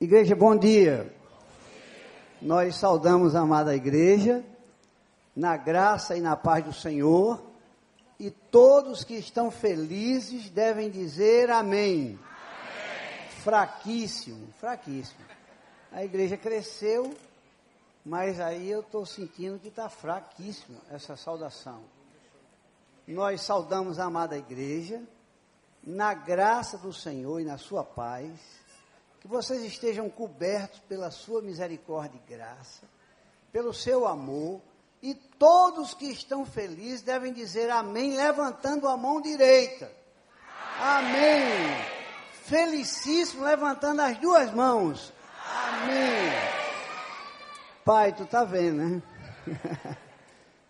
Igreja, bom dia. Nós saudamos a amada igreja, na graça e na paz do Senhor, e todos que estão felizes devem dizer amém. amém. Fraquíssimo, fraquíssimo. A igreja cresceu, mas aí eu estou sentindo que está fraquíssimo essa saudação. Nós saudamos a amada igreja, na graça do Senhor e na sua paz que vocês estejam cobertos pela sua misericórdia e graça, pelo seu amor, e todos que estão felizes devem dizer amém, levantando a mão direita. Amém. amém. Felicíssimo, levantando as duas mãos. Amém. Pai, tu tá vendo, né?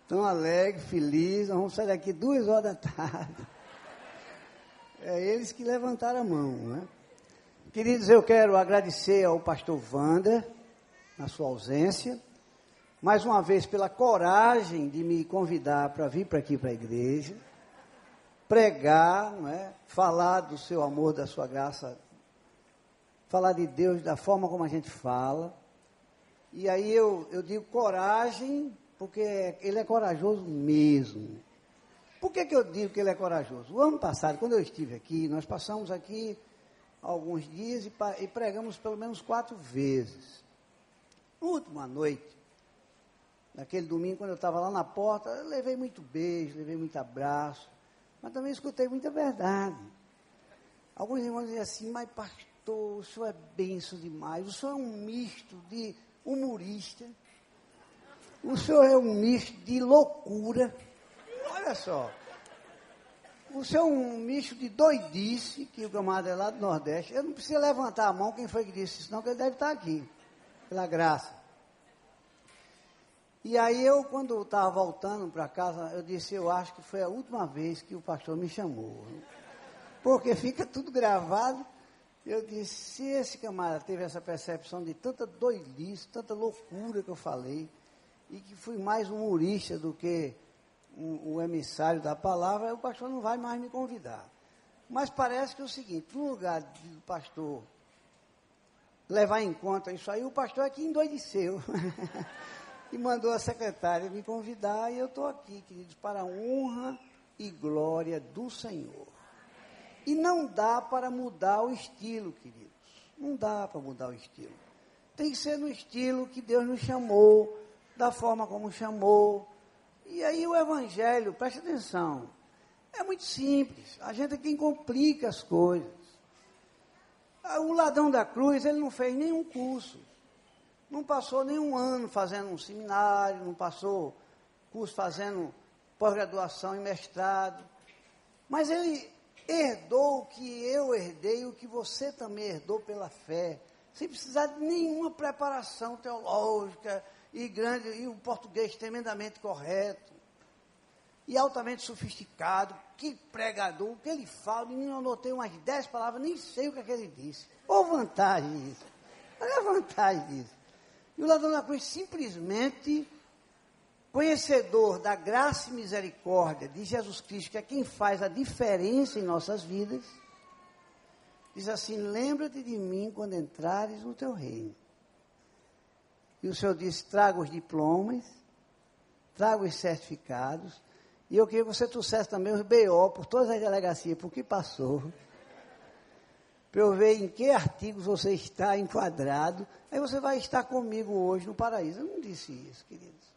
Tão alegre, feliz. Vamos sair daqui duas horas da tarde. É eles que levantaram a mão, né? Queridos, eu quero agradecer ao pastor Wander, na sua ausência, mais uma vez pela coragem de me convidar para vir para aqui para a igreja, pregar, não é? falar do seu amor, da sua graça, falar de Deus da forma como a gente fala. E aí eu, eu digo coragem, porque ele é corajoso mesmo. Por que, que eu digo que ele é corajoso? O ano passado, quando eu estive aqui, nós passamos aqui alguns dias e, e pregamos pelo menos quatro vezes. Última noite, naquele domingo, quando eu estava lá na porta, eu levei muito beijo, levei muito abraço, mas também escutei muita verdade. Alguns irmãos diziam assim, mas pastor, o senhor é benção demais, o senhor é um misto de humorista, o senhor é um misto de loucura. Olha só. Seu é um misto de doidice, que o camarada é lá do Nordeste. Eu não preciso levantar a mão quem foi que disse isso, não, que ele deve estar aqui, pela graça. E aí eu, quando estava voltando para casa, eu disse, eu acho que foi a última vez que o pastor me chamou. Porque fica tudo gravado. Eu disse, se esse camarada teve essa percepção de tanta doidice, tanta loucura que eu falei, e que fui mais humorista do que um, um emissário da palavra, o pastor não vai mais me convidar. Mas parece que é o seguinte, no lugar do pastor levar em conta isso aí, o pastor aqui endoideceu. e mandou a secretária me convidar e eu estou aqui, queridos, para a honra e glória do Senhor. E não dá para mudar o estilo, queridos. Não dá para mudar o estilo. Tem que ser no estilo que Deus nos chamou, da forma como chamou, e aí o evangelho, preste atenção, é muito simples. A gente é quem complica as coisas. Ah, o ladrão da cruz, ele não fez nenhum curso. Não passou nenhum ano fazendo um seminário, não passou curso fazendo pós-graduação e mestrado. Mas ele herdou o que eu herdei, o que você também herdou pela fé, sem precisar de nenhuma preparação teológica, e grande, e o português tremendamente correto, e altamente sofisticado, que pregador, o que ele fala, menino, eu anotei umas dez palavras, nem sei o que, é que ele disse. Ou vantagem disso. Olha a vantagem disso. E o ladrão da cruz simplesmente, conhecedor da graça e misericórdia de Jesus Cristo, que é quem faz a diferença em nossas vidas, diz assim: lembra-te de mim quando entrares no teu reino. E o senhor disse: traga os diplomas, traga os certificados. E eu queria que você trouxesse também os BO por todas as delegacias, por que passou. Para eu ver em que artigos você está enquadrado. Aí você vai estar comigo hoje no paraíso. Eu não disse isso, queridos.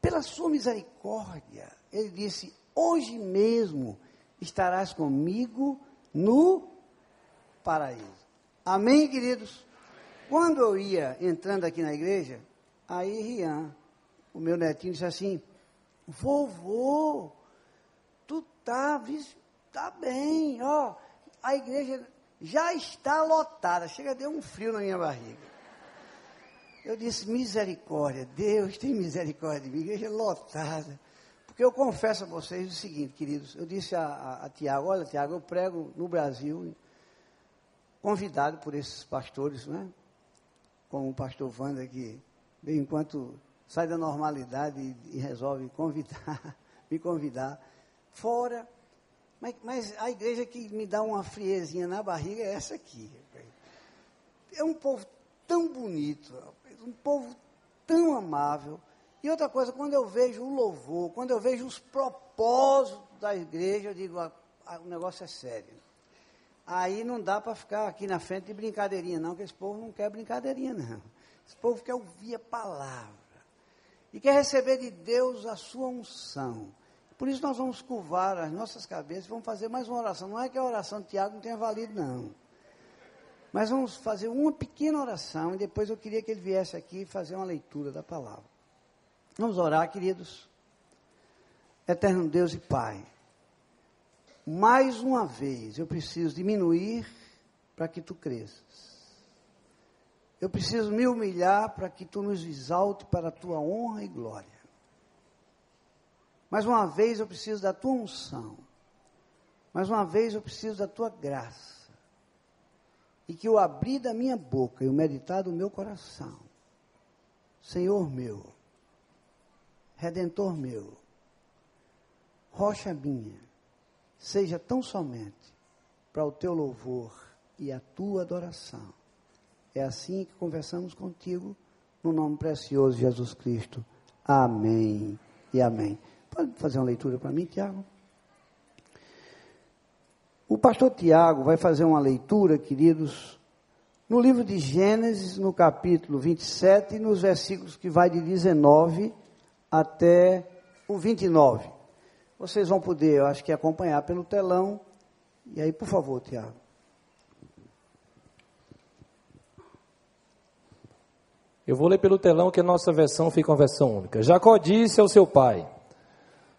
Pela sua misericórdia, ele disse: hoje mesmo estarás comigo no paraíso. Amém, queridos? Quando eu ia entrando aqui na igreja, aí Rian, o meu netinho, disse assim: Vovô, tu tá, tá bem, ó, a igreja já está lotada. Chega, deu um frio na minha barriga. Eu disse: Misericórdia, Deus tem misericórdia de mim, igreja lotada. Porque eu confesso a vocês o seguinte, queridos, eu disse a, a, a Tiago, olha Tiago, eu prego no Brasil, convidado por esses pastores, né? Como o pastor Wanda, que de enquanto sai da normalidade e, e, resolve convidar, me convidar, fora. Mas, mas, a igreja que me dá uma friezinha na barriga é essa aqui. É um povo tão bonito, um povo tão amável. E outra coisa, quando eu vejo o louvor, quando eu vejo os propósitos da igreja, eu digo, ah, ah, o negócio é sério. Aí não dá para ficar aqui na frente de brincadeirinha, não, que esse povo não quer brincadeirinha, não. Esse povo quer ouvir a palavra. E quer receber de Deus a sua unção. Por isso nós vamos curvar as nossas cabeças e vamos fazer mais uma oração. Não é que a oração de Tiago não tenha valido, não. Mas vamos fazer uma pequena oração e depois eu queria que ele viesse aqui fazer uma leitura da palavra. Vamos orar, queridos. Eterno Deus e Pai, mais uma vez eu preciso diminuir para que tu cresças. Eu preciso me humilhar para que tu nos exalte para a tua honra e glória. Mais uma vez eu preciso da tua unção. Mais uma vez eu preciso da tua graça. E que o abrir da minha boca e o meditar do meu coração, Senhor meu, Redentor meu, rocha minha, seja tão somente para o teu louvor e a tua adoração. É assim que conversamos contigo, no nome precioso de Jesus Cristo. Amém e amém. Pode fazer uma leitura para mim, Tiago? O pastor Tiago vai fazer uma leitura, queridos, no livro de Gênesis, no capítulo 27, nos versículos que vai de 19 até o 29. Vocês vão poder, eu acho que, acompanhar pelo telão. E aí, por favor, Tiago. Eu vou ler pelo telão que a nossa versão fica uma versão única. Jacó disse ao seu pai: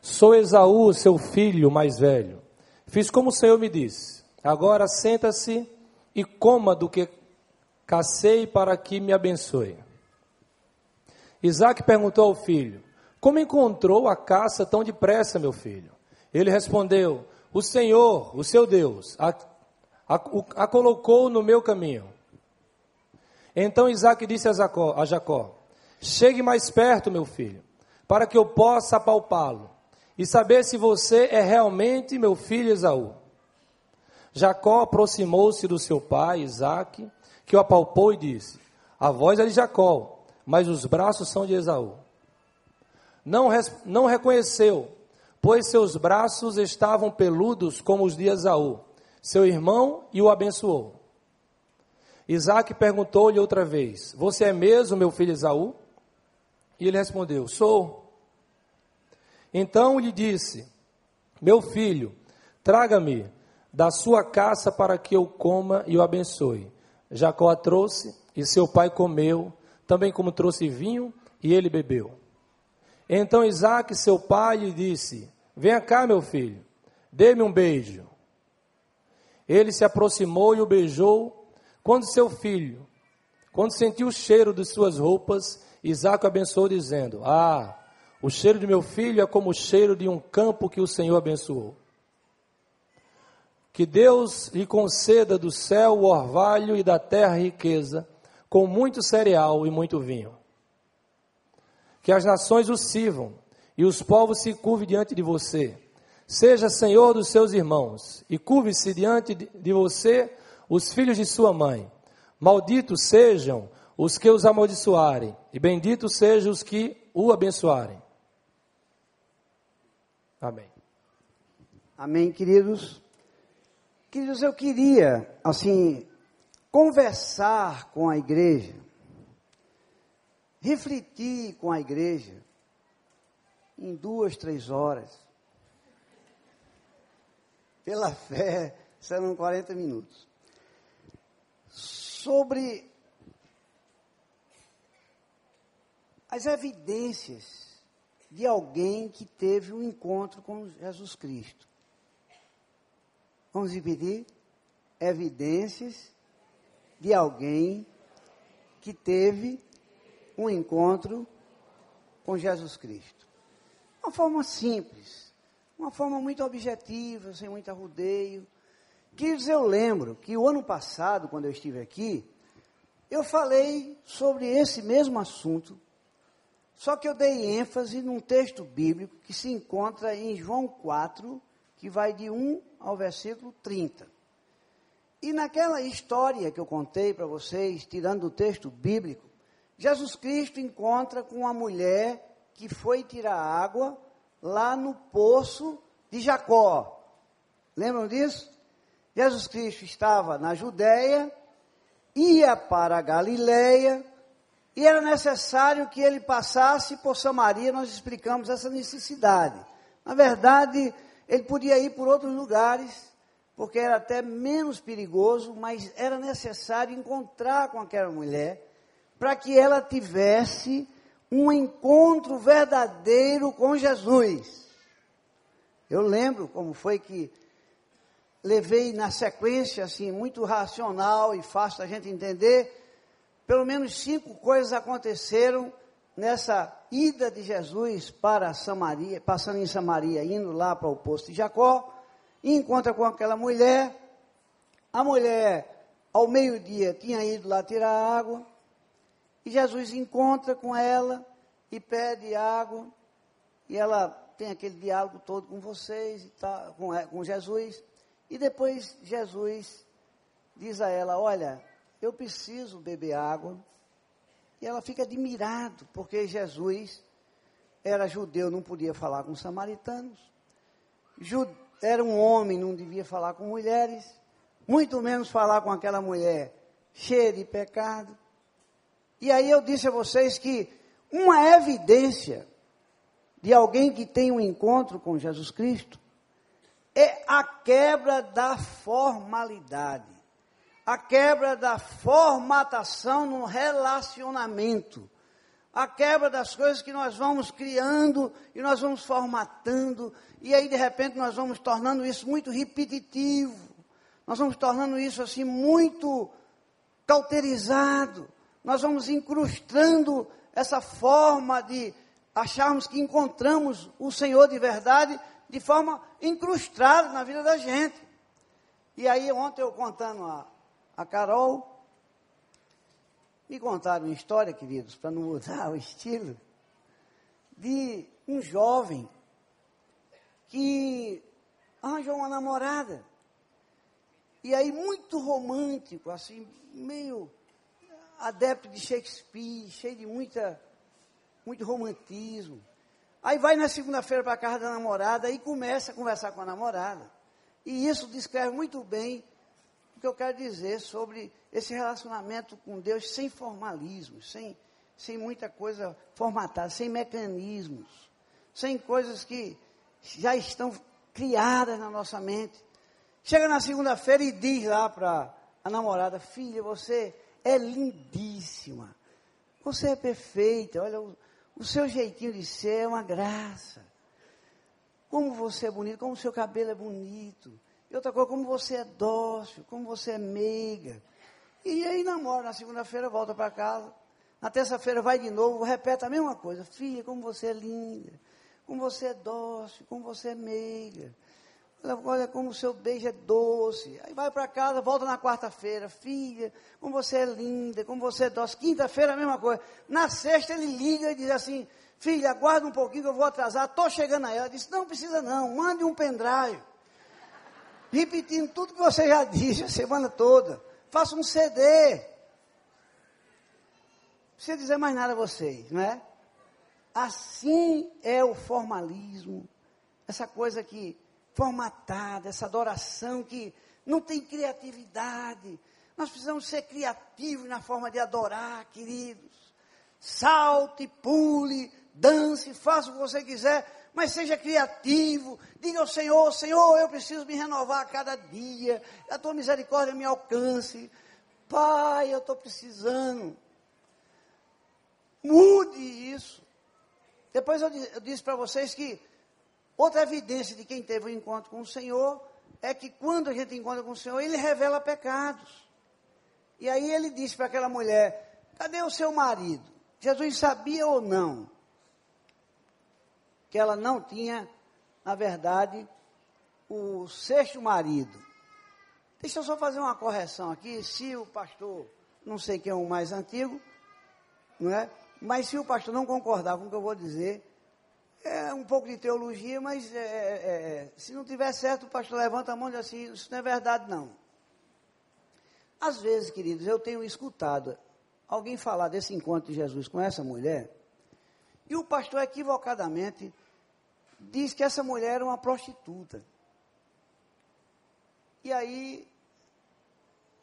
Sou Esaú, seu filho mais velho. Fiz como o Senhor me disse. Agora senta-se e coma do que cacei para que me abençoe. Isaac perguntou ao filho: como encontrou a caça tão depressa, meu filho? Ele respondeu: O Senhor, o seu Deus, a, a, a colocou no meu caminho. Então Isaac disse a Jacó, a Jacó: Chegue mais perto, meu filho, para que eu possa apalpá-lo e saber se você é realmente meu filho Esaú. Jacó aproximou-se do seu pai, Isaac, que o apalpou e disse: A voz é de Jacó, mas os braços são de Esaú não, não reconheceu, pois seus braços estavam peludos como os de Esaú, seu irmão, e o abençoou. Isaac perguntou-lhe outra vez: Você é mesmo meu filho Esaú? E ele respondeu: Sou. Então lhe disse: Meu filho, traga-me da sua caça para que eu coma e o abençoe. Jacó a trouxe e seu pai comeu, também como trouxe vinho e ele bebeu. Então Isaac, seu pai, lhe disse: Venha cá, meu filho, dê-me um beijo. Ele se aproximou e o beijou. Quando seu filho, quando sentiu o cheiro de suas roupas, Isaac o abençoou, dizendo: Ah, o cheiro de meu filho é como o cheiro de um campo que o Senhor abençoou. Que Deus lhe conceda do céu o orvalho e da terra riqueza, com muito cereal e muito vinho que as nações o sirvam e os povos se curvem diante de você. Seja senhor dos seus irmãos e curve-se diante de você os filhos de sua mãe. Malditos sejam os que os amaldiçoarem, e benditos sejam os que o abençoarem. Amém. Amém, queridos. Queridos, eu queria, assim, conversar com a igreja refletir com a igreja em duas, três horas. Pela fé, serão 40 minutos. Sobre as evidências de alguém que teve um encontro com Jesus Cristo. Vamos repetir? Evidências de alguém que teve um encontro com Jesus Cristo. Uma forma simples, uma forma muito objetiva, sem muito arrudeio. Queridos, eu lembro que o ano passado, quando eu estive aqui, eu falei sobre esse mesmo assunto, só que eu dei ênfase num texto bíblico que se encontra em João 4, que vai de 1 ao versículo 30. E naquela história que eu contei para vocês, tirando o texto bíblico, Jesus Cristo encontra com uma mulher que foi tirar água lá no poço de Jacó. Lembram disso? Jesus Cristo estava na Judéia, ia para a Galileia, e era necessário que ele passasse por Samaria, nós explicamos essa necessidade. Na verdade, ele podia ir por outros lugares, porque era até menos perigoso, mas era necessário encontrar com aquela mulher para que ela tivesse um encontro verdadeiro com Jesus. Eu lembro como foi que levei na sequência, assim, muito racional e fácil da gente entender, pelo menos cinco coisas aconteceram nessa ida de Jesus para Samaria, passando em Samaria, indo lá para o posto de Jacó, e encontra com aquela mulher. A mulher, ao meio-dia, tinha ido lá tirar água, e Jesus encontra com ela e pede água, e ela tem aquele diálogo todo com vocês, tá, com, com Jesus, e depois Jesus diz a ela: Olha, eu preciso beber água. E ela fica admirado, porque Jesus era judeu, não podia falar com samaritanos. Era um homem, não devia falar com mulheres, muito menos falar com aquela mulher cheia de pecado. E aí eu disse a vocês que uma evidência de alguém que tem um encontro com Jesus Cristo é a quebra da formalidade a quebra da formatação no relacionamento, a quebra das coisas que nós vamos criando e nós vamos formatando, e aí de repente nós vamos tornando isso muito repetitivo, nós vamos tornando isso assim muito cauterizado, nós vamos incrustando essa forma de acharmos que encontramos o Senhor de verdade de forma incrustada na vida da gente. E aí ontem eu contando a, a Carol, me contaram uma história, queridos, para não mudar o estilo, de um jovem que arranjou uma namorada. E aí, muito romântico, assim, meio adepto de Shakespeare, cheio de muita, muito romantismo. Aí vai na segunda-feira para a casa da namorada e começa a conversar com a namorada. E isso descreve muito bem o que eu quero dizer sobre esse relacionamento com Deus sem formalismo, sem, sem muita coisa formatada, sem mecanismos, sem coisas que já estão criadas na nossa mente. Chega na segunda-feira e diz lá para a namorada: Filha, você é lindíssima, você é perfeita, olha, o, o seu jeitinho de ser é uma graça. Como você é bonito, como o seu cabelo é bonito. E outra coisa, como você é dócil, como você é meiga. E aí namora, na segunda-feira volta para casa. Na terça-feira vai de novo, repete a mesma coisa. Filha, como você é linda, como você é dócil, como você é meiga. Olha, olha como o seu beijo é doce. Aí vai para casa, volta na quarta-feira. Filha, como você é linda, como você é dócil. Quinta-feira a mesma coisa. Na sexta ele liga e diz assim, filha, aguarda um pouquinho que eu vou atrasar. Estou chegando aí. Ela disse, não precisa não, mande um pendrive repetindo tudo que você já disse a semana toda. Faça um CD. Não precisa dizer mais nada a vocês, não é? Assim é o formalismo, essa coisa que formatada, essa adoração que não tem criatividade. Nós precisamos ser criativos na forma de adorar, queridos. Salte, pule, dance, faça o que você quiser, mas seja criativo. Diga ao Senhor: Senhor, eu preciso me renovar a cada dia. A tua misericórdia me alcance. Pai, eu estou precisando. Mude isso. Depois eu, eu disse para vocês que outra evidência de quem teve um encontro com o Senhor é que quando a gente encontra com o Senhor, ele revela pecados. E aí ele disse para aquela mulher: Cadê o seu marido? Jesus sabia ou não que ela não tinha, na verdade, o sexto marido. Deixa eu só fazer uma correção aqui, se o pastor, não sei quem é o mais antigo, não é? Mas se o pastor não concordar com o que eu vou dizer, é um pouco de teologia, mas é, é, é, se não tiver certo, o pastor levanta a mão e diz assim, isso não é verdade não. Às vezes, queridos, eu tenho escutado alguém falar desse encontro de Jesus com essa mulher, e o pastor equivocadamente diz que essa mulher era uma prostituta. E aí,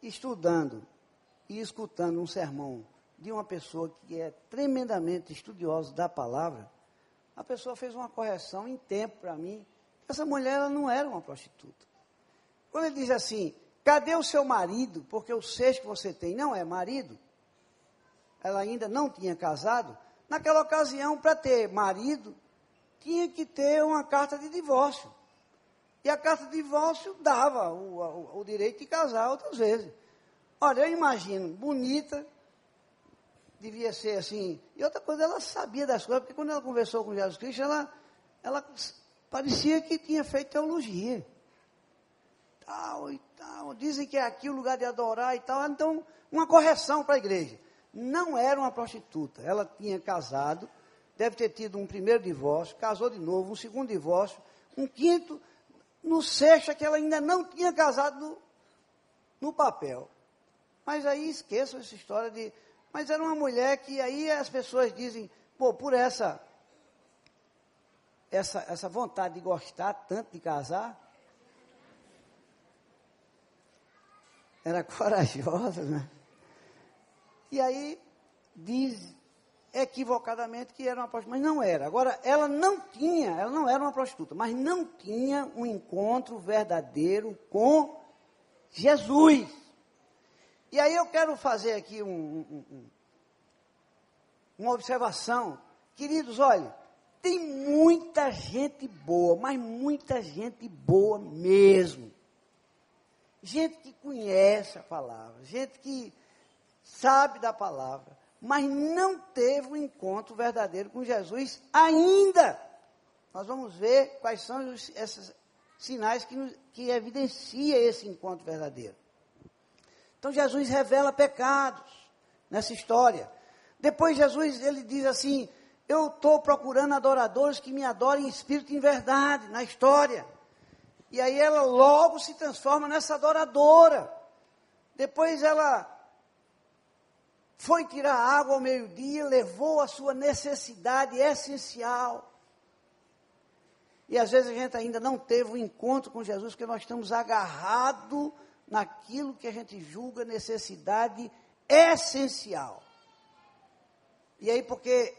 estudando e escutando um sermão de uma pessoa que é tremendamente estudiosa da palavra, a pessoa fez uma correção em tempo para mim. Essa mulher ela não era uma prostituta. Quando ele diz assim, cadê o seu marido? Porque o sexto que você tem não é marido. Ela ainda não tinha casado. Naquela ocasião, para ter marido, tinha que ter uma carta de divórcio. E a carta de divórcio dava o, o, o direito de casar outras vezes. Olha, eu imagino, bonita, devia ser assim. E outra coisa, ela sabia das coisas, porque quando ela conversou com Jesus Cristo, ela, ela parecia que tinha feito teologia. Tal e tal. Dizem que é aqui o lugar de adorar e tal. Então, uma correção para a igreja. Não era uma prostituta. Ela tinha casado, deve ter tido um primeiro divórcio, casou de novo, um segundo divórcio, um quinto, no sexto é que ela ainda não tinha casado no, no papel. Mas aí esqueçam essa história de. Mas era uma mulher que aí as pessoas dizem, pô, por essa, essa, essa vontade de gostar tanto de casar, era corajosa, né? E aí diz equivocadamente que era uma prostituta, mas não era. Agora, ela não tinha, ela não era uma prostituta, mas não tinha um encontro verdadeiro com Jesus. E aí eu quero fazer aqui um, um, um, uma observação. Queridos, olha, tem muita gente boa, mas muita gente boa mesmo. Gente que conhece a palavra, gente que sabe da palavra, mas não teve um encontro verdadeiro com Jesus ainda. Nós vamos ver quais são os, esses sinais que, nos, que evidencia esse encontro verdadeiro. Então Jesus revela pecados nessa história. Depois Jesus ele diz assim: eu estou procurando adoradores que me adorem em espírito e em verdade na história. E aí ela logo se transforma nessa adoradora. Depois ela foi tirar água ao meio-dia, levou a sua necessidade essencial. E às vezes a gente ainda não teve o um encontro com Jesus, porque nós estamos agarrados naquilo que a gente julga necessidade essencial. E aí, porque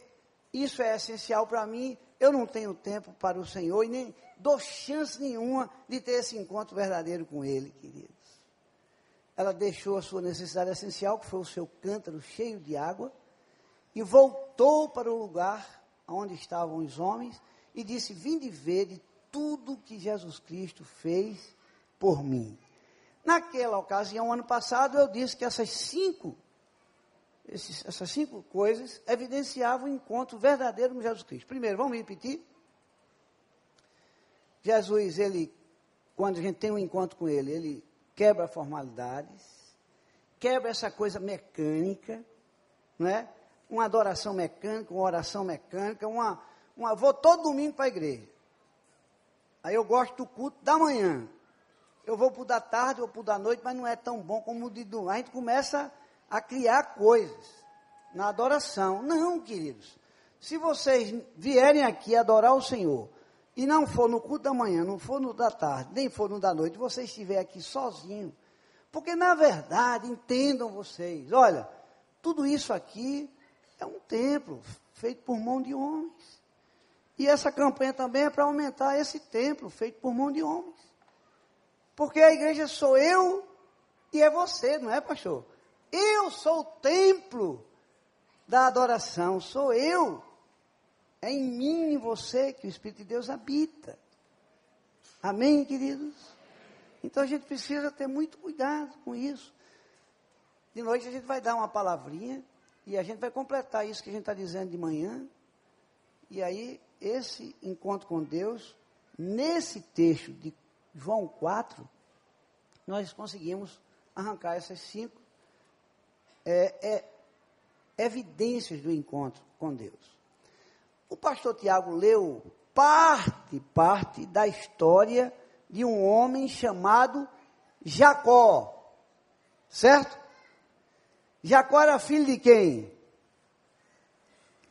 isso é essencial para mim, eu não tenho tempo para o Senhor e nem dou chance nenhuma de ter esse encontro verdadeiro com Ele, querido ela deixou a sua necessidade essencial, que foi o seu cântaro cheio de água, e voltou para o lugar onde estavam os homens e disse: Vinde ver de tudo que Jesus Cristo fez por mim. Naquela ocasião, ano passado, eu disse que essas cinco, esses, essas cinco coisas evidenciavam o encontro verdadeiro com Jesus Cristo. Primeiro, vamos repetir. Jesus, ele, quando a gente tem um encontro com ele, ele quebra formalidades, quebra essa coisa mecânica, né? Uma adoração mecânica, uma oração mecânica, uma, uma vou todo domingo para a igreja. Aí eu gosto do culto da manhã. Eu vou para o da tarde ou para o da noite, mas não é tão bom como o de domingo. A gente começa a criar coisas na adoração. Não, queridos. Se vocês vierem aqui adorar o Senhor e não for no culto da manhã, não for no da tarde, nem for no da noite, você estiver aqui sozinho. Porque, na verdade, entendam vocês, olha, tudo isso aqui é um templo feito por mão de homens. E essa campanha também é para aumentar esse templo feito por mão de homens. Porque a igreja sou eu e é você, não é, pastor? Eu sou o templo da adoração, sou eu é em mim e em você que o Espírito de Deus habita. Amém, queridos? Então a gente precisa ter muito cuidado com isso. De noite a gente vai dar uma palavrinha e a gente vai completar isso que a gente está dizendo de manhã. E aí, esse encontro com Deus, nesse texto de João 4, nós conseguimos arrancar essas cinco é, é, evidências do encontro com Deus. O pastor Tiago leu parte, parte da história de um homem chamado Jacó. Certo? Jacó era filho de quem?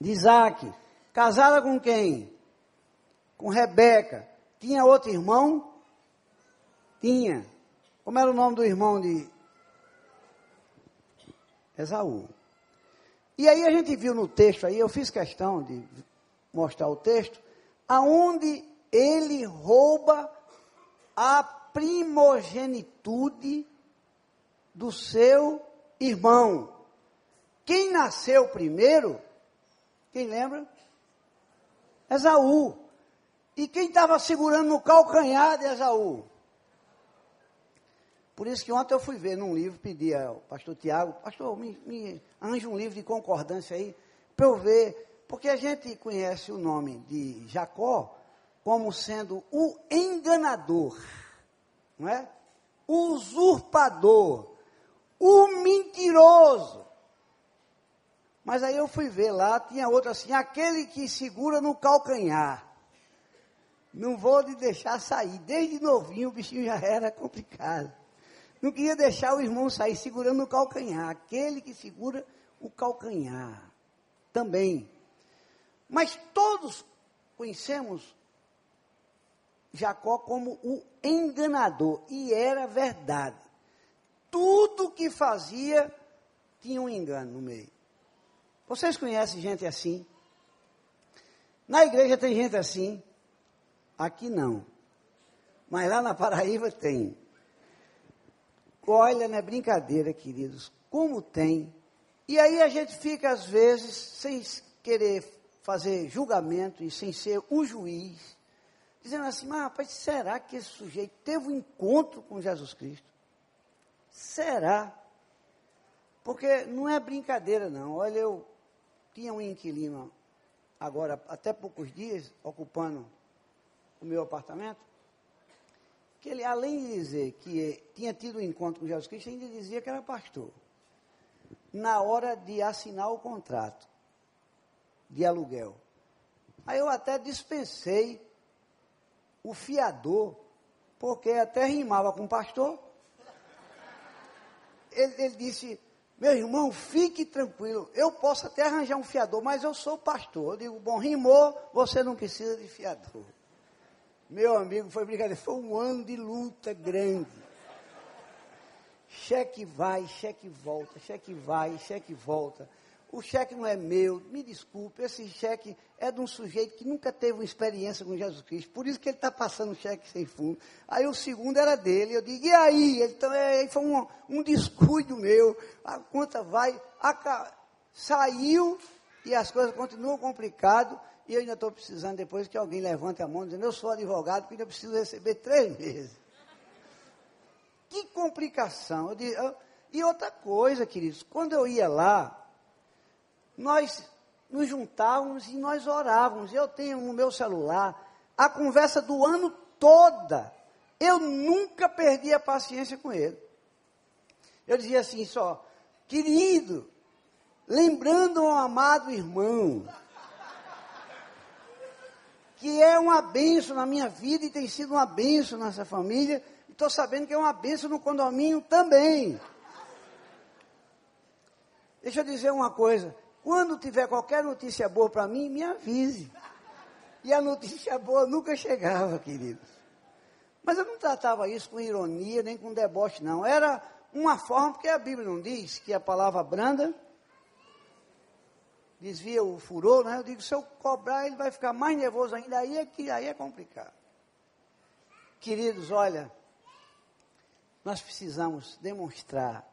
De Isaac. Casada com quem? Com Rebeca. Tinha outro irmão? Tinha. Como era o nome do irmão de Esaú? E aí a gente viu no texto aí, eu fiz questão de mostrar o texto, aonde ele rouba a primogenitude do seu irmão. Quem nasceu primeiro? Quem lembra? Esaú. E quem estava segurando no calcanhar de Esaú? Por isso que ontem eu fui ver num livro, pedi ao pastor Tiago, pastor, me, me anje um livro de concordância aí, para eu ver, porque a gente conhece o nome de Jacó como sendo o enganador, não é? O usurpador, o mentiroso. Mas aí eu fui ver lá, tinha outro assim, aquele que segura no calcanhar. Não vou lhe deixar sair. Desde novinho o bichinho já era complicado. Não queria deixar o irmão sair segurando no calcanhar. Aquele que segura o calcanhar. Também. Mas todos conhecemos Jacó como o enganador. E era verdade. Tudo que fazia tinha um engano no meio. Vocês conhecem gente assim? Na igreja tem gente assim. Aqui não. Mas lá na Paraíba tem. Olha, não é brincadeira, queridos. Como tem. E aí a gente fica, às vezes, sem querer fazer julgamento e sem ser um juiz, dizendo assim, mas rapaz, será que esse sujeito teve um encontro com Jesus Cristo? Será? Porque não é brincadeira, não. Olha, eu tinha um inquilino, agora até poucos dias, ocupando o meu apartamento, que ele, além de dizer que tinha tido um encontro com Jesus Cristo, ainda dizia que era pastor. Na hora de assinar o contrato de aluguel. Aí eu até dispensei o fiador, porque até rimava com pastor. Ele, ele disse, meu irmão, fique tranquilo, eu posso até arranjar um fiador, mas eu sou pastor. Eu digo, bom, rimou, você não precisa de fiador. Meu amigo, foi brincadeira, foi um ano de luta grande. Cheque vai, cheque volta, cheque vai, cheque volta. O cheque não é meu, me desculpe, esse cheque é de um sujeito que nunca teve uma experiência com Jesus Cristo, por isso que ele está passando cheque sem fundo. Aí o segundo era dele, eu digo, e aí? Então, é, foi um, um descuido meu, a conta vai, a, saiu e as coisas continuam complicadas, e eu ainda estou precisando depois que alguém levante a mão dizendo, eu sou advogado, porque ainda preciso receber três meses. Que complicação. E outra coisa, queridos, quando eu ia lá, nós nos juntávamos e nós orávamos. Eu tenho no meu celular a conversa do ano toda. Eu nunca perdi a paciência com ele. Eu dizia assim só, querido, lembrando um amado irmão, que é uma benção na minha vida e tem sido uma benção nessa família. Estou sabendo que é uma benção no condomínio também. Deixa eu dizer uma coisa. Quando tiver qualquer notícia boa para mim, me avise. E a notícia boa nunca chegava, queridos. Mas eu não tratava isso com ironia, nem com deboche, não. Era uma forma, porque a Bíblia não diz que a palavra branda desvia o furor, né? Eu digo, se eu cobrar, ele vai ficar mais nervoso ainda, aí é que aí é complicado. Queridos, olha, nós precisamos demonstrar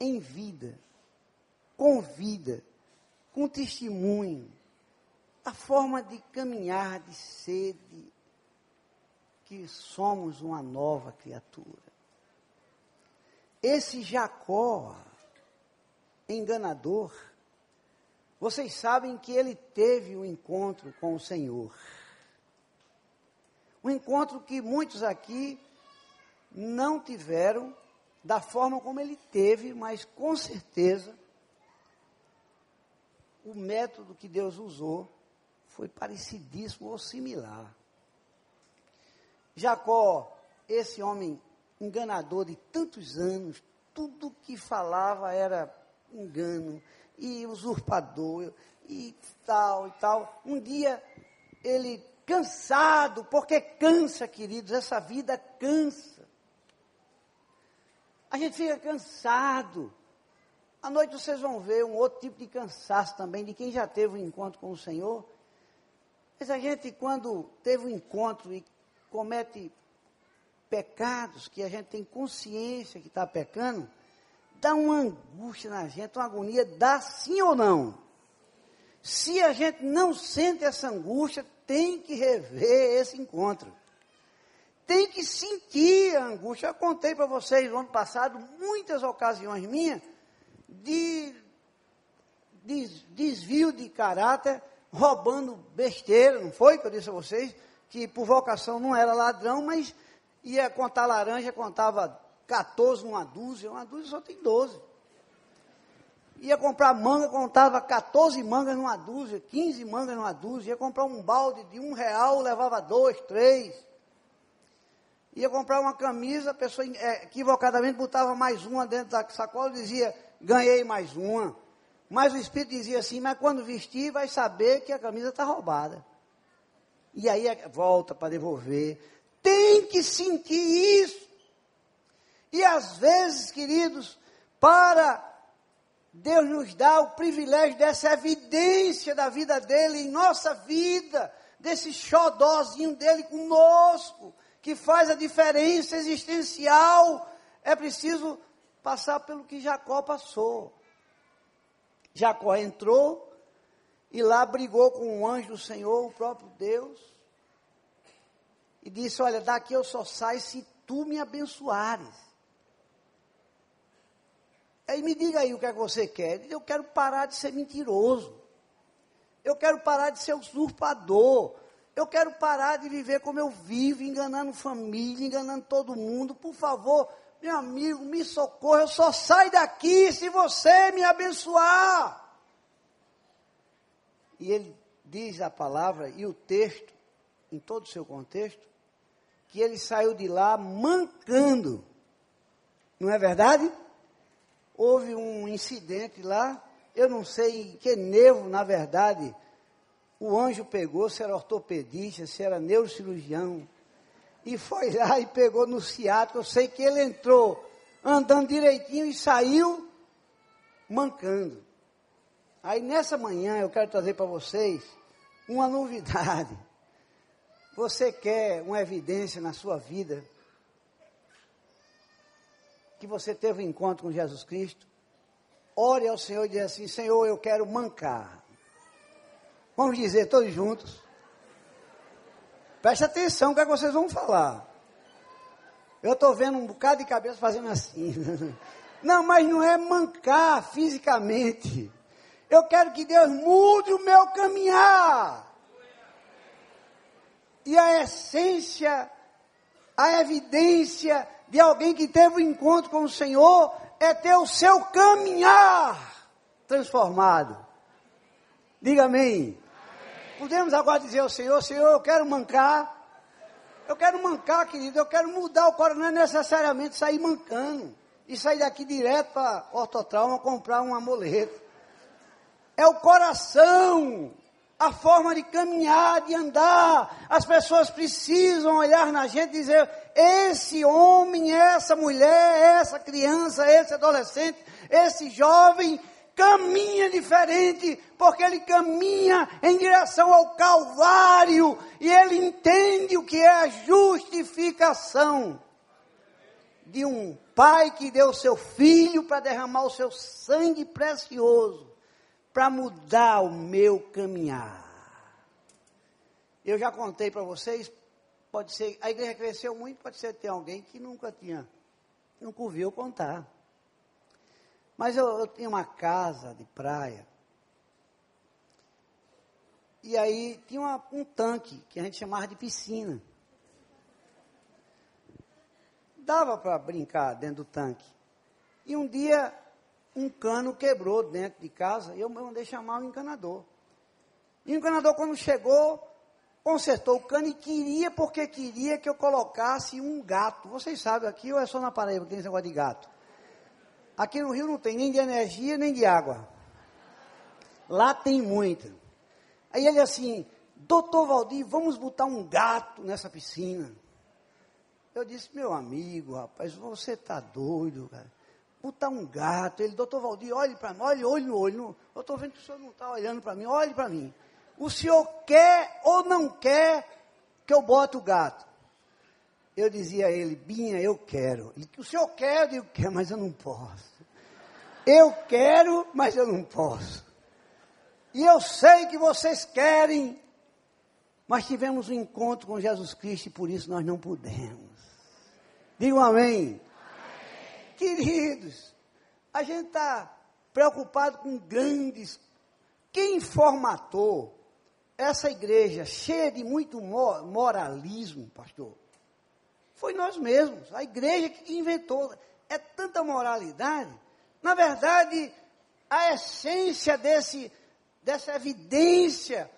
em vida, com vida, com testemunho, a forma de caminhar, de ser, de, que somos uma nova criatura. Esse Jacó, enganador, vocês sabem que ele teve um encontro com o Senhor. Um encontro que muitos aqui não tiveram da forma como ele teve, mas com certeza o método que Deus usou foi parecidíssimo ou similar. Jacó, esse homem enganador de tantos anos, tudo que falava era engano, e usurpador, e tal e tal. Um dia ele cansado, porque cansa, queridos, essa vida cansa. A gente fica cansado. À noite vocês vão ver um outro tipo de cansaço também, de quem já teve um encontro com o Senhor. Mas a gente, quando teve um encontro e comete pecados, que a gente tem consciência que está pecando, dá uma angústia na gente, uma agonia, dá sim ou não? Se a gente não sente essa angústia, tem que rever esse encontro. Tem que sentir a angústia. Eu contei para vocês no ano passado muitas ocasiões minhas de, de desvio de caráter, roubando besteira, não foi que eu disse a vocês? Que por vocação não era ladrão, mas ia contar laranja, contava 14 numa dúzia, uma dúzia só tem 12. Ia comprar manga, contava 14 mangas numa dúzia, 15 mangas numa dúzia. Ia comprar um balde de um real, levava dois, três. Ia comprar uma camisa, a pessoa é, equivocadamente botava mais uma dentro da sacola e dizia, ganhei mais uma. Mas o Espírito dizia assim, mas quando vestir vai saber que a camisa está roubada. E aí é, volta para devolver. Tem que sentir isso. E às vezes, queridos, para Deus nos dá o privilégio dessa evidência da vida dele em nossa vida, desse xodózinho dele conosco, que faz a diferença existencial. É preciso passar pelo que Jacó passou. Jacó entrou e lá brigou com o anjo do Senhor, o próprio Deus, e disse: Olha, daqui eu só saio se tu me abençoares. Aí me diga aí o que é que você quer. Eu quero parar de ser mentiroso. Eu quero parar de ser usurpador. Eu quero parar de viver como eu vivo, enganando família, enganando todo mundo. Por favor, meu amigo, me socorra. Eu só saio daqui se você me abençoar. E ele diz a palavra e o texto, em todo o seu contexto, que ele saiu de lá mancando. Não é verdade? Houve um incidente lá, eu não sei que nervo, na verdade, o anjo pegou, se era ortopedista, se era neurocirurgião, e foi lá e pegou no ciático, eu sei que ele entrou andando direitinho e saiu mancando. Aí nessa manhã eu quero trazer para vocês uma novidade. Você quer uma evidência na sua vida que você teve um encontro com Jesus Cristo, ore ao Senhor e diga assim: Senhor, eu quero mancar. Vamos dizer todos juntos. Preste atenção o que, é que vocês vão falar. Eu estou vendo um bocado de cabeça fazendo assim. Não, mas não é mancar fisicamente. Eu quero que Deus mude o meu caminhar. E a essência, a evidência de alguém que teve um encontro com o Senhor é ter o seu caminhar transformado. Diga amém. amém. Podemos agora dizer ao Senhor, Senhor, eu quero mancar. Eu quero mancar, querido, eu quero mudar o coração, não é necessariamente sair mancando e sair daqui direto para ortotrauma comprar um amuleto. É o coração a forma de caminhar, de andar. As pessoas precisam olhar na gente e dizer: esse homem, essa mulher, essa criança, esse adolescente, esse jovem caminha diferente, porque ele caminha em direção ao Calvário e ele entende o que é a justificação de um pai que deu seu filho para derramar o seu sangue precioso para mudar o meu caminhar. Eu já contei para vocês, pode ser, a igreja cresceu muito, pode ser ter alguém que nunca tinha, nunca ouviu contar. Mas eu, eu tinha uma casa de praia. E aí tinha uma, um tanque que a gente chamava de piscina. Dava para brincar dentro do tanque. E um dia um cano quebrou dentro de casa e eu mandei chamar o encanador. E o encanador, quando chegou, consertou o cano e queria, porque queria que eu colocasse um gato. Vocês sabem, aqui ou é só na Paraíba que tem esse negócio de gato? Aqui no Rio não tem nem de energia, nem de água. Lá tem muito. Aí ele assim, doutor Valdir, vamos botar um gato nessa piscina. Eu disse, meu amigo, rapaz, você está doido, cara. Botar um gato. Ele, doutor Valdir, olhe para mim, olhe olho no olho. Eu estou vendo que o senhor não está olhando para mim, olhe para mim. O senhor quer ou não quer que eu bote o gato? Eu dizia a ele, Binha, eu quero. Ele, o senhor quer? Eu digo, quer, mas eu não posso. Eu quero, mas eu não posso. E eu sei que vocês querem, mas tivemos um encontro com Jesus Cristo e por isso nós não pudemos. Digam amém. amém. Queridos, a gente está preocupado com grandes. Quem formatou essa igreja cheia de muito moralismo, pastor, foi nós mesmos, a igreja que inventou. É tanta moralidade. Na verdade, a essência desse, dessa evidência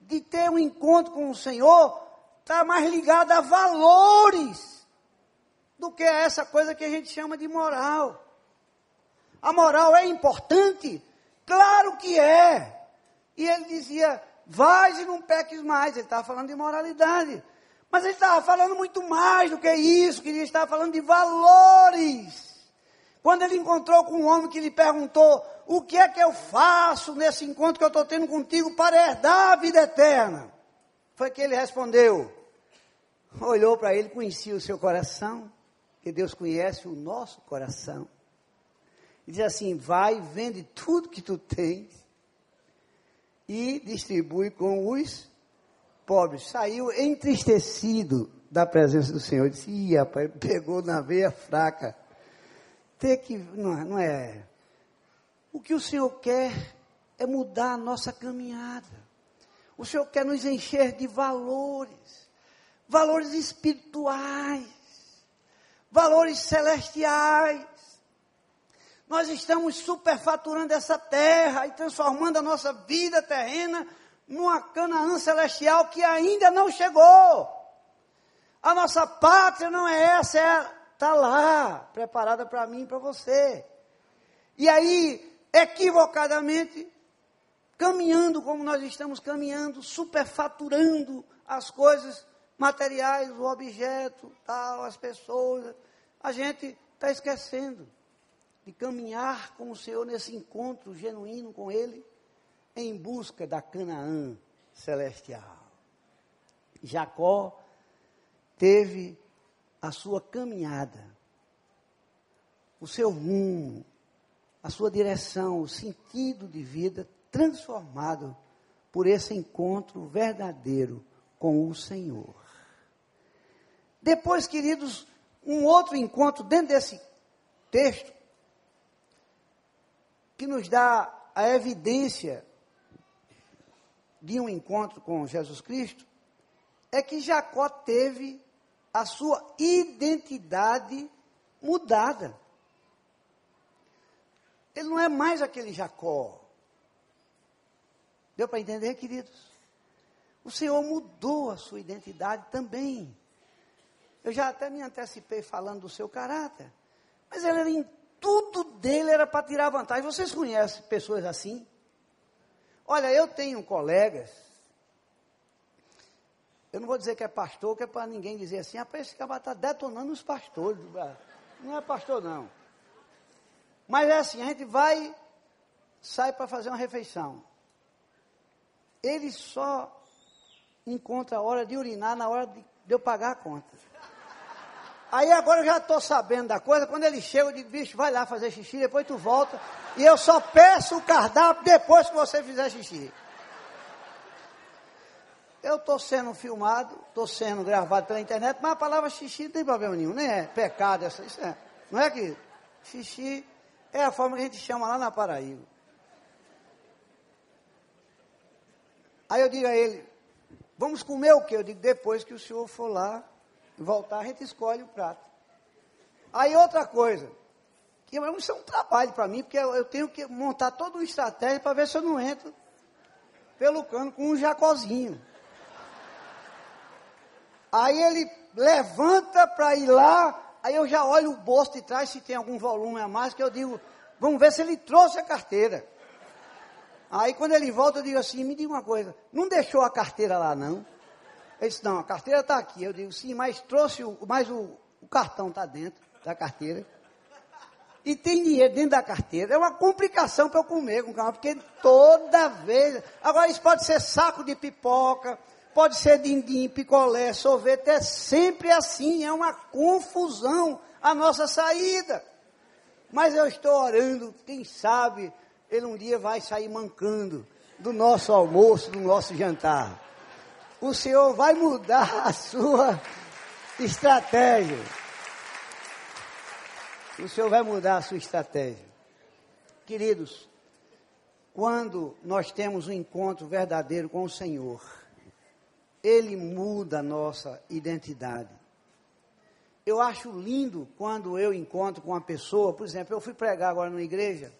de ter um encontro com o Senhor está mais ligada a valores do que essa coisa que a gente chama de moral. A moral é importante? Claro que é. E ele dizia: Vais e não peques mais. Ele estava falando de moralidade. Mas ele estava falando muito mais do que isso, que ele estava falando de valores. Quando ele encontrou com um homem que lhe perguntou: O que é que eu faço nesse encontro que eu estou tendo contigo para herdar a vida eterna? Foi que ele respondeu. Olhou para ele, conhecia o seu coração, que Deus conhece o nosso coração. E diz assim: Vai, vende tudo que tu tens e distribui com os pobres. Saiu entristecido da presença do Senhor. Disse, Ih, rapaz, pegou na veia fraca. Ter que, não, não é. O que o Senhor quer é mudar a nossa caminhada. O Senhor quer nos encher de valores, valores espirituais, valores celestiais. Nós estamos superfaturando essa terra e transformando a nossa vida terrena numa Canaã celestial que ainda não chegou. A nossa pátria não é essa, é está lá, preparada para mim e para você. E aí, equivocadamente, caminhando como nós estamos caminhando, superfaturando as coisas materiais, o objeto, tal, as pessoas, a gente está esquecendo de caminhar com o Senhor nesse encontro genuíno com Ele, em busca da Canaã celestial. Jacó teve a sua caminhada, o seu rumo, a sua direção, o sentido de vida transformado por esse encontro verdadeiro com o Senhor. Depois, queridos, um outro encontro dentro desse texto que nos dá a evidência de um encontro com Jesus Cristo, é que Jacó teve a sua identidade mudada. Ele não é mais aquele Jacó. Deu para entender, queridos? O Senhor mudou a sua identidade também. Eu já até me antecipei falando do seu caráter. Mas ele era tudo dele era para tirar vantagem. Vocês conhecem pessoas assim? Olha, eu tenho colegas, eu não vou dizer que é pastor, que é para ninguém dizer assim, rapaz, esse cara está detonando os pastores. Não é pastor, não. Mas é assim, a gente vai, sai para fazer uma refeição. Ele só encontra a hora de urinar na hora de, de eu pagar a conta. Aí agora eu já estou sabendo da coisa, quando ele chega, eu digo, bicho, vai lá fazer xixi, depois tu volta, e eu só peço o cardápio depois que você fizer xixi. Eu estou sendo filmado, estou sendo gravado pela internet, mas a palavra xixi não tem problema nenhum, nem é pecado, essa, isso é, não é que xixi é a forma que a gente chama lá na Paraíba. Aí eu digo a ele, vamos comer o quê? Eu digo, depois que o senhor for lá voltar, a gente escolhe o prato. Aí outra coisa, que isso é um trabalho para mim, porque eu, eu, tenho que montar toda uma estratégia para ver se eu não entro pelo cano com um jacozinho. Aí ele levanta para ir lá, aí eu já olho o bolso de trás se tem algum volume a mais, que eu digo, vamos ver se ele trouxe a carteira. Aí quando ele volta, eu digo assim, me diga uma coisa, não deixou a carteira lá não? Ele disse, não, a carteira está aqui. Eu digo, sim, mas trouxe, o, mas o, o cartão está dentro da carteira. E tem dinheiro dentro da carteira. É uma complicação para eu comer com calma, porque toda vez. Agora, isso pode ser saco de pipoca, pode ser dindim, picolé, sorvete, é sempre assim, é uma confusão a nossa saída. Mas eu estou orando, quem sabe ele um dia vai sair mancando do nosso almoço, do nosso jantar. O Senhor vai mudar a sua estratégia. O Senhor vai mudar a sua estratégia. Queridos, quando nós temos um encontro verdadeiro com o Senhor, Ele muda a nossa identidade. Eu acho lindo quando eu encontro com uma pessoa, por exemplo, eu fui pregar agora numa igreja,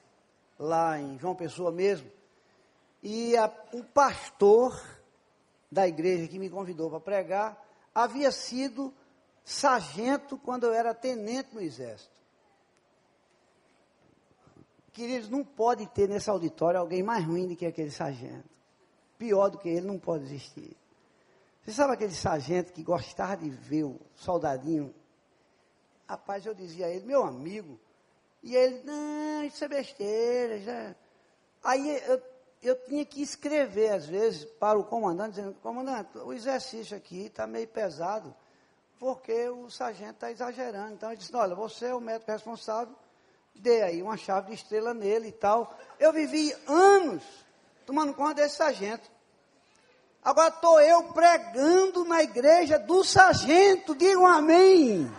lá em João Pessoa mesmo, e a, um pastor da igreja que me convidou para pregar havia sido sargento quando eu era tenente no exército. Queridos, não pode ter nesse auditório alguém mais ruim do que aquele sargento. Pior do que ele não pode existir. Você sabe aquele sargento que gostava de ver o soldadinho? Rapaz, eu dizia a ele, meu amigo. E ele, não, isso é besteira. Já. Aí eu, eu tinha que escrever, às vezes, para o comandante, dizendo, comandante, o exercício aqui está meio pesado, porque o sargento está exagerando. Então ele disse, olha, você é o médico responsável, dê aí uma chave de estrela nele e tal. Eu vivi anos tomando conta desse sargento. Agora estou eu pregando na igreja do sargento, digam amém.